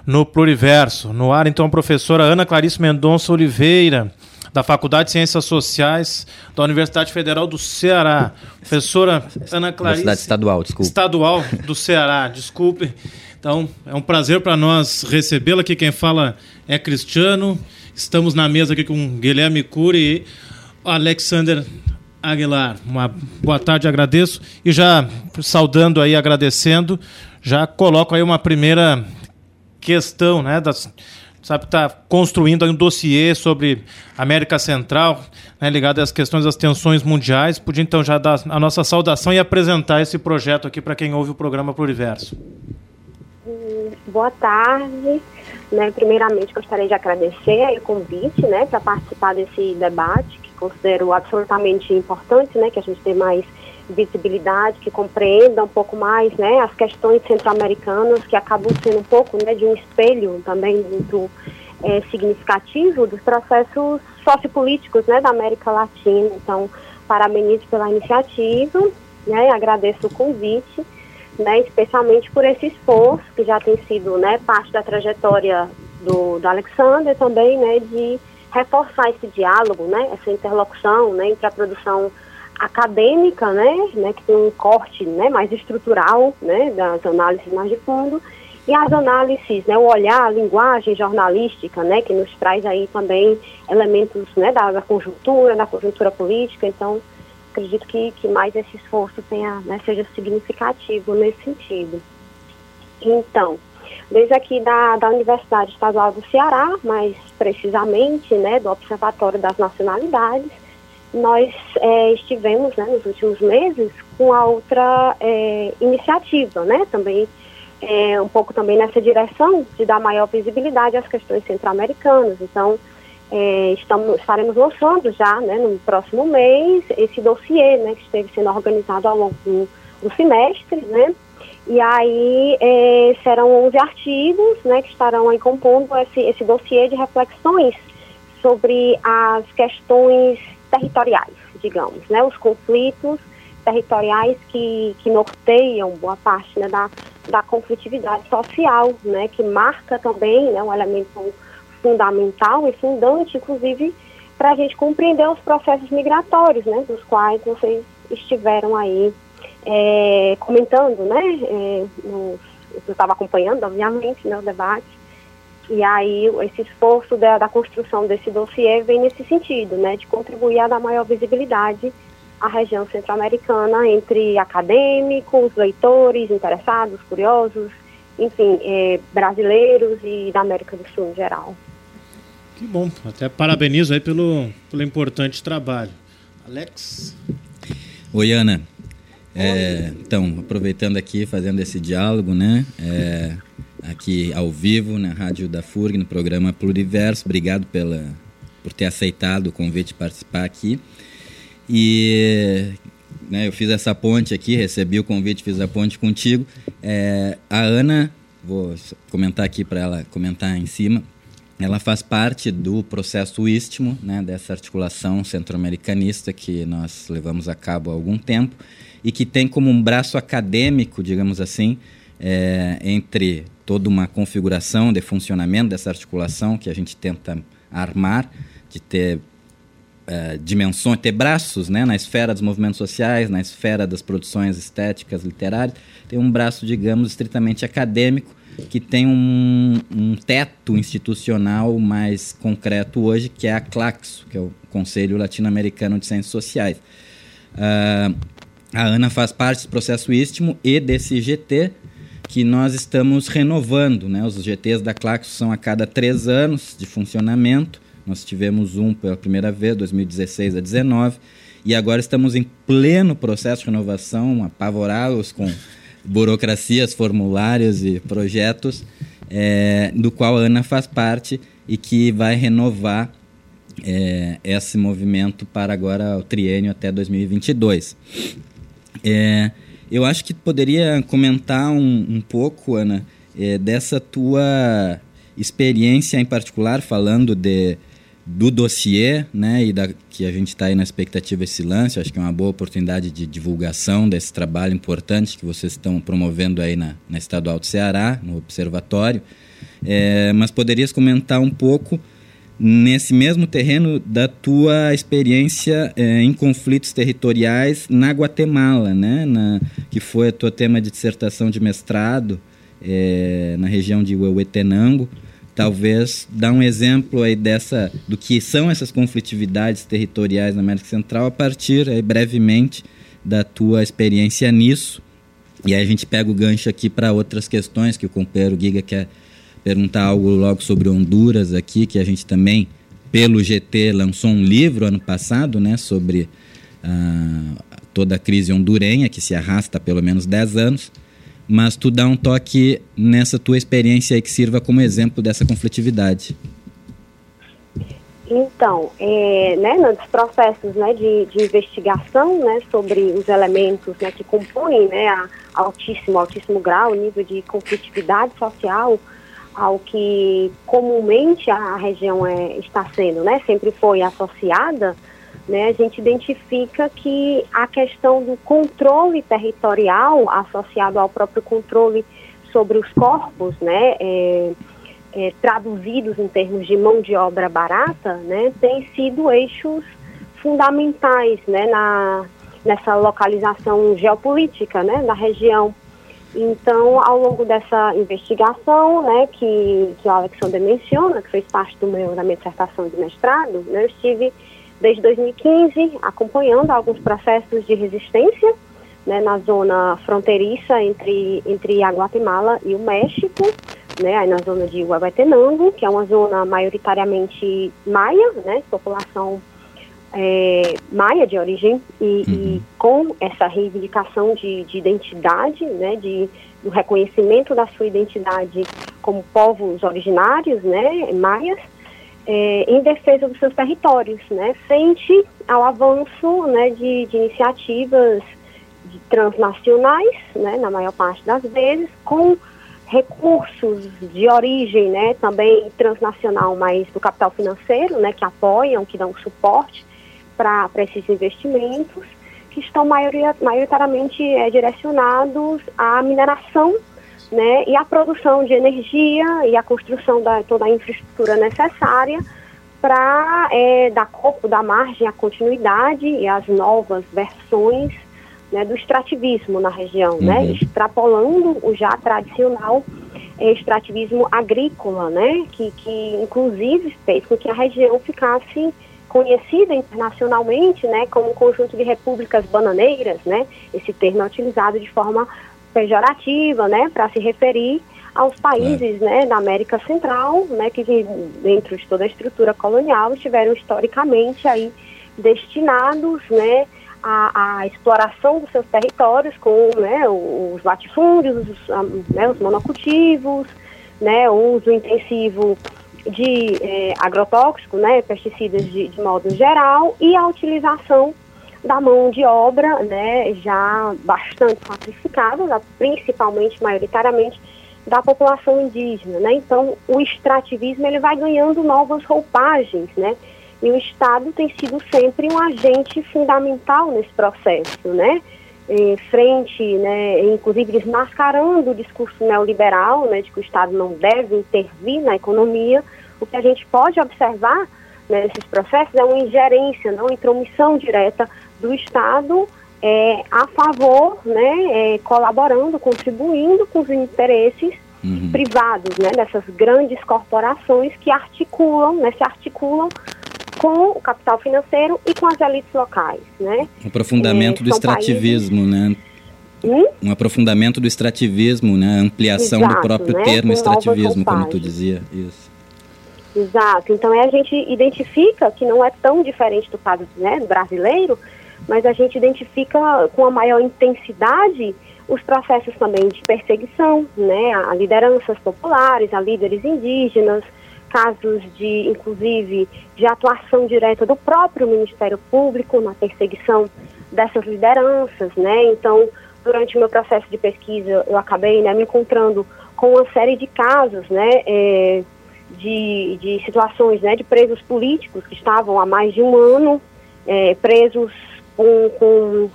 Speaker 1: no Pluriverso. No ar, então, a professora Ana Clarice Mendonça Oliveira, da Faculdade de Ciências Sociais da Universidade Federal do Ceará. Professora Ana Clarice.
Speaker 3: Universidade Estadual, desculpa.
Speaker 1: Estadual do Ceará, desculpe. Então, é um prazer para nós recebê-la aqui. Quem fala é Cristiano. Estamos na mesa aqui com Guilherme Cury e Alexander Aguilar. Uma boa tarde, agradeço. E já saudando aí, agradecendo, já coloco aí uma primeira questão, né? Das, sabe, está construindo um dossiê sobre América Central, né, ligado às questões das tensões mundiais. Podia então já dar a nossa saudação e apresentar esse projeto aqui para quem ouve o programa Pluriverso.
Speaker 6: Boa tarde. Né, primeiramente, gostaria de agradecer o convite né, para participar desse debate, considero absolutamente importante, né, que a gente dê mais visibilidade, que compreenda um pouco mais, né, as questões centro-americanas, que acabam sendo um pouco, né, de um espelho também muito é, significativo dos processos sociopolíticos, né, da América Latina. Então, parabenizo pela iniciativa, né, agradeço o convite, né, especialmente por esse esforço que já tem sido, né, parte da trajetória do, do Alexander também, né, de reforçar esse diálogo, né, essa interlocução, né, entre a produção acadêmica, né, né, que tem um corte, né, mais estrutural, né, das análises mais de fundo, e as análises, né, o olhar, a linguagem jornalística, né, que nos traz aí também elementos, né, da, da conjuntura, da conjuntura política, então acredito que, que mais esse esforço tenha, né, seja significativo nesse sentido. Então, desde aqui da, da Universidade Estadual do Ceará, mais precisamente, né, do Observatório das Nacionalidades, nós é, estivemos, né, nos últimos meses com a outra é, iniciativa, né, também é, um pouco também nessa direção de dar maior visibilidade às questões centro-americanas. Então, é, estamos, estaremos lançando já, né, no próximo mês, esse dossiê, né, que esteve sendo organizado ao longo do, do semestre, né, e aí é, serão 11 artigos, né, que estarão aí compondo esse, esse dossiê de reflexões sobre as questões territoriais, digamos, né, os conflitos territoriais que, que norteiam boa parte né, da, da conflitividade social, né, que marca também né, um elemento fundamental e fundante, inclusive, para a gente compreender os processos migratórios, né, dos quais vocês estiveram aí é, comentando, né, é, nos, eu estava acompanhando, obviamente, né, o debate, e aí esse esforço da, da construção desse dossiê vem nesse sentido, né, de contribuir a dar maior visibilidade à região centro-americana entre acadêmicos, leitores, interessados, curiosos, enfim, é, brasileiros e da América do Sul em geral.
Speaker 1: Que bom, até parabenizo aí pelo, pelo importante trabalho. Alex?
Speaker 3: Oi, Ana. É, então, aproveitando aqui, fazendo esse diálogo, né? É, aqui ao vivo na Rádio da FURG, no programa Pluriverso. Obrigado pela, por ter aceitado o convite de participar aqui. E né, eu fiz essa ponte aqui, recebi o convite, fiz a ponte contigo. É, a Ana, vou comentar aqui para ela comentar em cima, ela faz parte do processo Istmo, né, dessa articulação centro-americanista que nós levamos a cabo há algum tempo e que tem como um braço acadêmico, digamos assim, é, entre toda uma configuração de funcionamento dessa articulação que a gente tenta armar, de ter é, dimensões, ter braços né, na esfera dos movimentos sociais, na esfera das produções estéticas, literárias, tem um braço, digamos, estritamente acadêmico, que tem um, um teto institucional mais concreto hoje, que é a CLACSO, que é o Conselho Latino-Americano de Ciências Sociais. Uh, a Ana faz parte desse processo Istmo e desse GT, que nós estamos renovando. Né? Os GTs da Claxo são a cada três anos de funcionamento. Nós tivemos um pela primeira vez, 2016 a 2019, e agora estamos em pleno processo de renovação, apavorados com [LAUGHS] burocracias, formulários e projetos, é, do qual a Ana faz parte e que vai renovar é, esse movimento para agora o triênio até 2022. É, eu acho que poderia comentar um, um pouco, Ana, é, dessa tua experiência em particular, falando de, do dossiê, né, e da, que a gente está aí na expectativa esse lance, acho que é uma boa oportunidade de divulgação desse trabalho importante que vocês estão promovendo aí na, na Estadual do Ceará, no Observatório, é, mas poderias comentar um pouco nesse mesmo terreno da tua experiência é, em conflitos territoriais na Guatemala, né? Na, que foi a tua tema de dissertação de mestrado é, na região de Huehuetenango. Talvez dar um exemplo aí dessa do que são essas conflitividades territoriais na América Central a partir aí, brevemente da tua experiência nisso. E aí a gente pega o gancho aqui para outras questões que o companheiro Giga quer perguntar algo logo sobre Honduras aqui, que a gente também, pelo GT, lançou um livro ano passado, né, sobre ah, toda a crise hondurenha, que se arrasta há pelo menos 10 anos. Mas tu dá um toque nessa tua experiência aí que sirva como exemplo dessa conflitividade.
Speaker 6: Então, é, né, nos processos né, de, de investigação né, sobre os elementos né, que compõem né, a altíssimo, altíssimo grau, nível de conflitividade social ao que comumente a, região é, está sendo, né, sempre foi associada, né, a gente identifica que a questão do controle territorial associado ao próprio controle sobre os corpos, né, é, é, traduzidos em termos de mão de obra barata, né, tem sido eixos fundamentais, né, na, nessa localização geopolítica, né, da região. Então, ao longo dessa investigação, né, que, que o Alexander menciona, que fez parte do meu, da minha dissertação de mestrado, né, eu estive desde 2015 acompanhando alguns processos de resistência né, na zona fronteiriça entre, entre a Guatemala e o México, né, aí na zona de Huehuetenango, que é uma zona maioritariamente maia, né, população é, maia de origem, e, e com essa reivindicação de, de identidade, né, de, do reconhecimento da sua identidade como povos originários, né, maias, é, em defesa dos seus territórios, né, frente ao avanço né, de, de iniciativas de transnacionais, né, na maior parte das vezes, com recursos de origem, né, também transnacional, mas do capital financeiro, né, que apoiam, que dão suporte para esses investimentos, que estão maioria, maioritariamente é, direcionados à mineração, né, e à produção de energia e à construção da toda a infraestrutura necessária para é, dar corpo, dar margem à continuidade e às novas versões né, do extrativismo na região, né, extrapolando o já tradicional eh, extrativismo agrícola, né, que, que inclusive fez com que a região ficasse conhecida internacionalmente, né, como um conjunto de repúblicas bananeiras, né, esse termo é utilizado de forma pejorativa, né, para se referir aos países, né, da América Central, né, que dentro de toda a estrutura colonial estiveram historicamente aí destinados, né, a, a, exploração dos seus territórios com né, os latifúndios, os, né, os monocultivos, né, o uso intensivo de eh, agrotóxicos, né, pesticidas de, de, modo geral, e a utilização da mão de obra né, já bastante sacrificada, principalmente, maioritariamente, da população indígena. Né? Então, o extrativismo ele vai ganhando novas roupagens, né? E o Estado tem sido sempre um agente fundamental nesse processo, né? Em frente, né, inclusive desmascarando o discurso neoliberal, né, de que o Estado não deve intervir na economia, o que a gente pode observar né, nesses processos é uma ingerência, não uma intromissão direta do Estado é, a favor, né, é, colaborando, contribuindo com os interesses
Speaker 3: Uhum.
Speaker 6: privados, né, dessas grandes corporações que articulam, né, se articulam com o capital financeiro e com as elites locais, né?
Speaker 3: Um aprofundamento do extrativismo, né?
Speaker 6: Hum?
Speaker 3: Um aprofundamento do extrativismo, né? A ampliação do
Speaker 6: Exato,
Speaker 3: próprio
Speaker 6: né?
Speaker 3: termo
Speaker 6: Com
Speaker 3: extrativismo, como tu dizia. Isso.
Speaker 6: Exato. Então é, a gente identifica que não é tão diferente do caso né, do brasileiro, mas a gente identifica com a maior intensidade os processos também de perseguição, né, a lideranças populares, a líderes indígenas, casos de, inclusive, de atuação direta do próprio Ministério Público na perseguição dessas lideranças, né. Então, durante o meu processo de pesquisa, eu acabei né, me encontrando com uma série de casos, né, eh, de, de situações né, de presos políticos que estavam há mais de um ano eh, presos com, com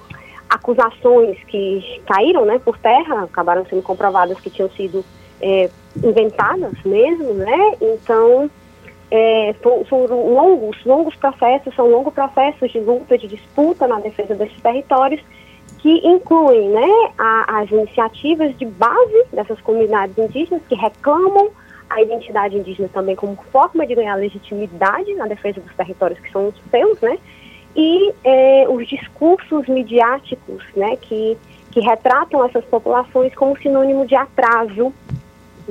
Speaker 6: acusações que caíram né, por terra, acabaram sendo comprovadas que tinham sido eh, inventadas mesmo, né? Então, fo- foram longos, longos processos, são longos processos de luta, de disputa na defesa desses territórios, que incluem né, a- as iniciativas de base dessas comunidades indígenas que reclamam a identidade indígena também como forma de ganhar legitimidade na defesa dos territórios que são os seus, né? E eh, os discursos midiáticos, né, que, que retratam essas populações como sinônimo de atraso,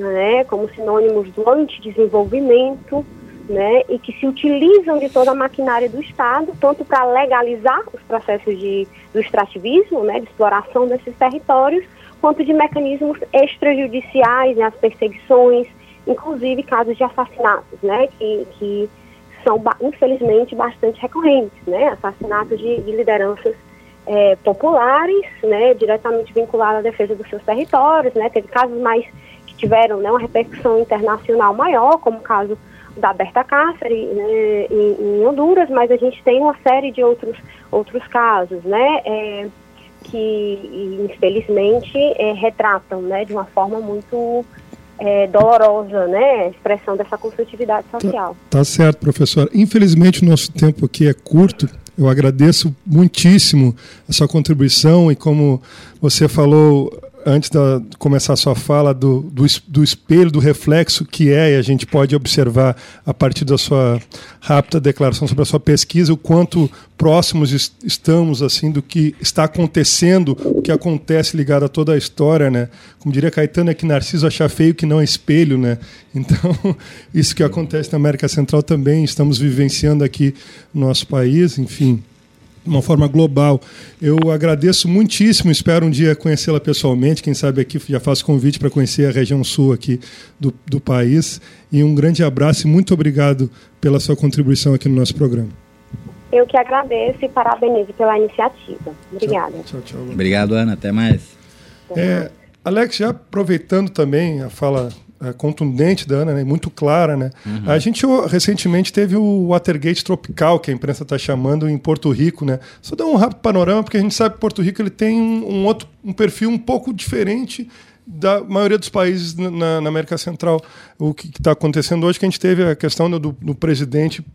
Speaker 6: né, como sinônimos do antidesenvolvimento, né, e que se utilizam de toda a maquinária do Estado, tanto para legalizar os processos de, do extrativismo, né, de exploração desses territórios, quanto de mecanismos extrajudiciais, né, as perseguições, inclusive casos de assassinatos, né, que, que são, infelizmente, bastante recorrentes, né? Assassinatos de, de lideranças eh, populares, né? Diretamente vinculados à defesa dos seus territórios, né? Teve casos mais tiveram né, uma repercussão internacional maior, como o caso da Berta Cáceres né, em, em Honduras, mas a gente tem uma série de outros, outros casos, né? eh, que infelizmente eh, retratam, né? De uma forma muito eh, dolorosa, né? A expressão dessa construtividade social.
Speaker 2: Tá certo, professor. Infelizmente o nosso tempo aqui é curto. Eu agradeço muitíssimo a sua contribuição e como você falou antes de começar a sua fala do, do, do espelho, do reflexo que é, e a gente pode observar a partir da sua rápida declaração sobre a sua pesquisa, o quanto próximos es- estamos assim do que está acontecendo, o que acontece ligado a toda a história, né? Como diria Caetano, é que Narciso achar feio que não é espelho, né? [LAUGHS] Então, isso que acontece na América Central também estamos vivenciando aqui no nosso país, enfim, uma forma global. Eu agradeço muitíssimo, espero um dia conhecê-la pessoalmente, quem sabe aqui já faço convite para conhecer a região sul aqui do, do país. E um grande abraço e muito obrigado pela sua contribuição aqui no nosso programa.
Speaker 6: Eu que agradeço e parabenizo pela iniciativa. Obrigada.
Speaker 2: Tchau, tchau.
Speaker 3: Obrigado, Ana. Até mais.
Speaker 2: É, Alex, já aproveitando também a fala é, contundente da Ana, né, muito clara, né? A gente recentemente teve o Watergate tropical, que a imprensa está chamando, em Porto Rico, né? Só dar um rápido panorama, porque a gente sabe que Porto Rico ele tem um, um outro um perfil um pouco diferente da maioria dos países na- na, na América Central. O que está acontecendo hoje, que a gente teve a questão do, do presidente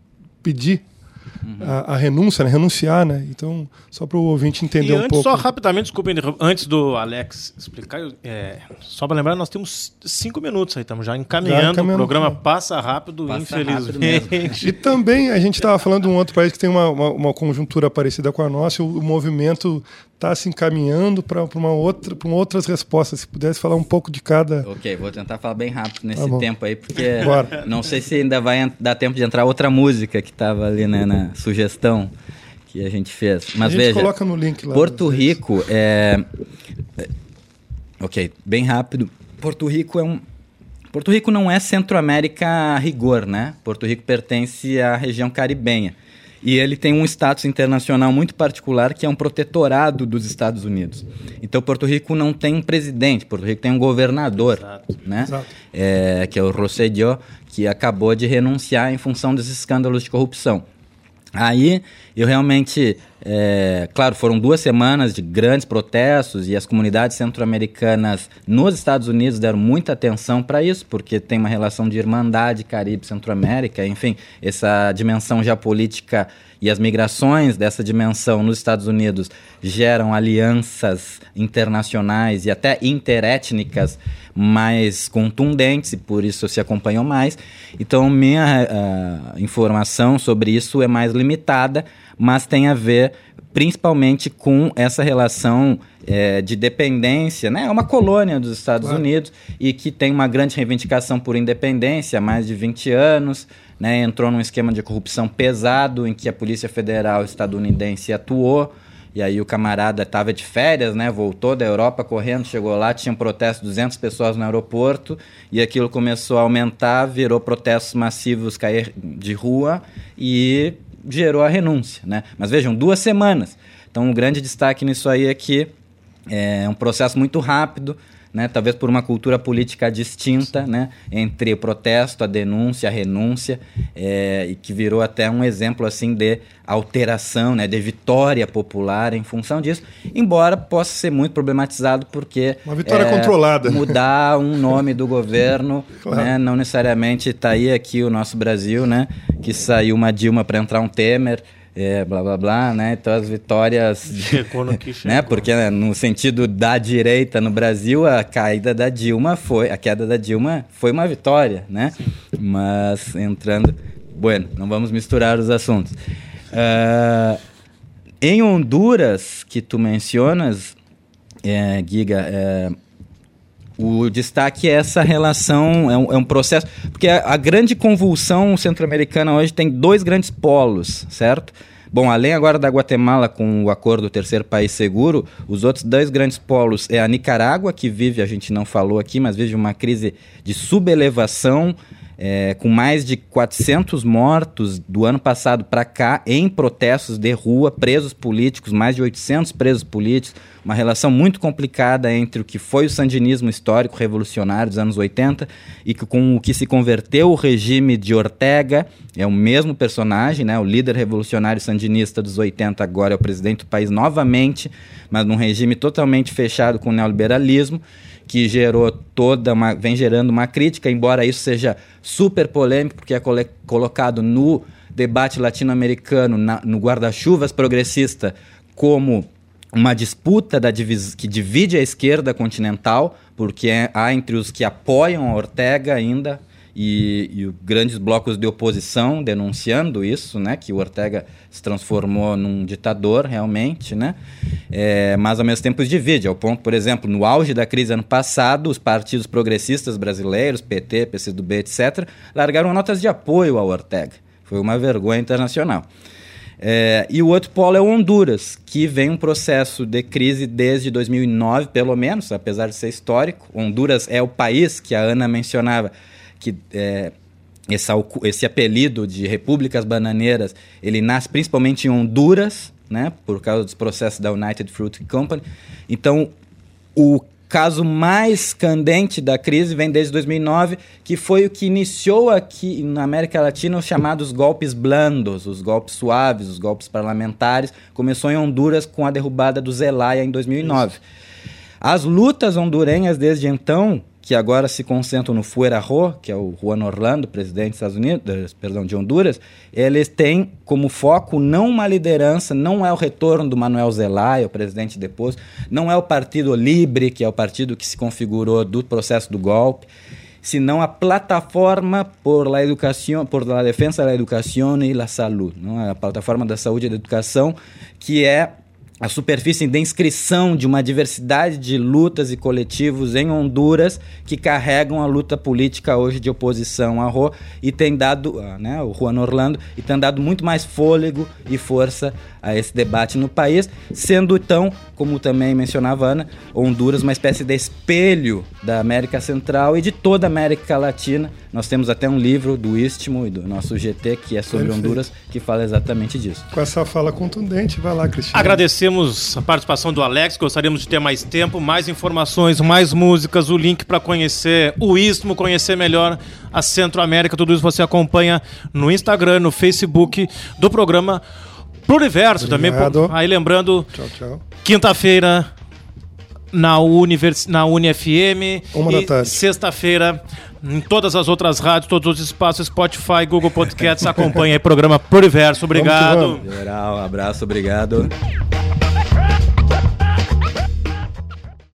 Speaker 2: pedir a, a renúncia, né? renunciar, né? Então, só para o ouvinte entender
Speaker 1: E
Speaker 2: um
Speaker 1: antes,
Speaker 2: pouco.
Speaker 1: só rapidamente, desculpa, interrom- antes do Alex explicar, é, só para lembrar, nós temos cinco minutos aí, estamos já encaminhando,
Speaker 2: Já encaminhando.
Speaker 1: o programa passa rápido,
Speaker 3: Passa rápido
Speaker 1: infelizmente. [LAUGHS]
Speaker 2: E também a gente estava falando de um outro país que tem uma, uma, uma conjuntura parecida com a nossa, o, o movimento está se encaminhando para uma outra, para outras respostas. Se pudesse falar um pouco de cada.
Speaker 3: Ok, vou tentar falar bem rápido nesse
Speaker 2: Tá
Speaker 3: tempo aí, porque [LAUGHS]
Speaker 2: Bora.
Speaker 3: não sei se ainda vai dar tempo de entrar outra música que estava ali né, na sugestão que a gente fez. Mas
Speaker 2: a gente
Speaker 3: veja,
Speaker 2: coloca no link lá.
Speaker 3: Porto Rico é... é- Ok, bem rápido. Porto Rico é um... Porto Rico não é Centro-América a rigor, né? Porto Rico pertence à região caribenha. E ele tem um status internacional muito particular, que é um protetorado dos Estados Unidos. Então, Porto Rico não tem um presidente, Porto Rico tem um governador,
Speaker 1: Exato.
Speaker 3: né?
Speaker 2: Exato.
Speaker 3: É, que é o Rosselló, que acabou de renunciar em função desses escândalos de corrupção. Aí eu realmente, é, claro, foram duas semanas de grandes protestos e as comunidades centro-americanas nos Estados Unidos deram muita atenção para isso, porque tem uma relação de irmandade Caribe-Centro-América, enfim, essa dimensão geopolítica e as migrações dessa dimensão nos Estados Unidos geram alianças internacionais e até interétnicas mais contundentes e por isso se acompanham mais. Então, minha ah, informação sobre isso é mais limitada, mas tem a ver principalmente com essa relação eh, de dependência, né? É uma colônia dos Estados
Speaker 2: Claro.
Speaker 3: Unidos e que tem uma grande reivindicação por independência há mais de 20 anos, né? Entrou num esquema de corrupção pesado em que a Polícia Federal estadunidense atuou. E aí o camarada estava de férias, né? Voltou da Europa correndo, chegou lá, tinha um protesto, 200 pessoas no aeroporto, e aquilo começou a aumentar, virou protestos massivos cair de rua e gerou a renúncia, né? Mas vejam, duas semanas. Então, um grande destaque nisso aí é que é um processo muito rápido, né? talvez por uma cultura política distinta né? entre o protesto, a denúncia, a renúncia, é, e que virou até um exemplo assim de alteração, né? de vitória popular em função disso, embora possa ser muito problematizado porque
Speaker 2: Uma vitória controlada.
Speaker 3: mudar um [LAUGHS] nome do governo,
Speaker 2: Claro.
Speaker 3: né? não necessariamente está aí aqui o nosso Brasil, né? que saiu uma Dilma para entrar um Temer, é, blá blá blá, né? Então as vitórias
Speaker 1: Chegou no que [LAUGHS] chegou.
Speaker 3: né? Porque né, no sentido da direita no Brasil, a caída da Dilma foi, a queda da Dilma foi uma vitória, né? Mas entrando, bueno, não vamos misturar os assuntos. Ah, em Honduras, que tu mencionas, é, Giga, é, o destaque é essa relação, é um, é um processo. Porque a, a grande convulsão centro-americana hoje tem dois grandes polos, certo? Bom, além agora da Guatemala com o acordo Terceiro País Seguro, os outros dois grandes polos é a Nicarágua, que vive, a gente não falou aqui, mas vive uma crise de subelevação é, com mais de 400 mortos do ano passado para cá em protestos de rua, presos políticos, mais de 800 presos políticos, uma relação muito complicada entre o que foi o sandinismo histórico revolucionário dos anos 80 e que, com o que se converteu o regime de Ortega, é o mesmo personagem, né, o líder revolucionário sandinista dos 80 agora é o presidente do país novamente, mas num regime totalmente fechado com o neoliberalismo que gerou toda uma, vem gerando uma crítica, embora isso seja super polêmico, porque é colocado no debate latino-americano, no guarda-chuvas progressista, como uma disputa divis- que divide a esquerda continental, porque é- há entre os que apoiam a Ortega ainda e, e grandes blocos de oposição denunciando isso, né, que o Ortega se transformou num ditador realmente, né, é, mas ao mesmo tempo divide, ao ponto, por exemplo, no auge da crise ano passado, os partidos progressistas brasileiros, PT, PCdoB, etc., largaram notas de apoio ao Ortega. Foi uma vergonha internacional. É, e o outro polo é o Honduras, que vem um processo de crise desde 2009, pelo menos, apesar de ser histórico. Honduras é o país que a Ana mencionava, que é, esse, apelido de repúblicas bananeiras, ele nasce principalmente em Honduras, né, por causa dos processos da United Fruit Company. Então, o caso mais candente da crise vem desde 2009, que foi o que iniciou aqui na América Latina os chamados golpes blandos, os golpes suaves, os golpes parlamentares. Começou em Honduras com a derrubada do Zelaya em 2009. As lutas hondurenhas desde então, que agora se concentram no Fuerarro, que é o Juan Orlando, presidente dos Estados Unidos, perdão, de Honduras, eles têm como foco não uma liderança, não é o retorno do Manuel Zelaya, o presidente depois, não é o Partido Libre, que é o partido que se configurou do processo do golpe, senão a plataforma por la educación, por la defensa da educação e la salud, não é? a plataforma da saúde e da educação, que é a superfície de inscrição de uma diversidade de lutas e coletivos em Honduras que carregam a luta política hoje de oposição à Rô e tem dado, ah, né, o Juan Orlando, e tem dado muito mais fôlego e força a esse debate no país, sendo então, como também mencionava a Ana, Honduras uma espécie de espelho da América Central e de toda a América Latina. Nós temos até um livro do Istmo e do nosso GT que é sobre
Speaker 2: Perfeito.
Speaker 3: Honduras, que fala exatamente disso.
Speaker 2: Com essa fala contundente, vai lá, Cristiano.
Speaker 1: Agradecemos a participação do Alex, gostaríamos de ter mais tempo, mais informações, mais músicas, o link para conhecer o Istmo, conhecer melhor a Centro-América, tudo isso você acompanha no Instagram, no Facebook do programa Pluriverso também.
Speaker 2: Obrigado.
Speaker 1: pô, Aí lembrando,
Speaker 2: Tchau, tchau.
Speaker 1: quinta-feira na, Univers... na UniFM
Speaker 2: Uma da tarde.
Speaker 1: sexta-feira em todas as outras rádios, todos os espaços, Spotify, Google Podcasts, acompanha aí o programa Pluriverso. Obrigado.
Speaker 2: vamos.
Speaker 3: Geral, abraço, obrigado.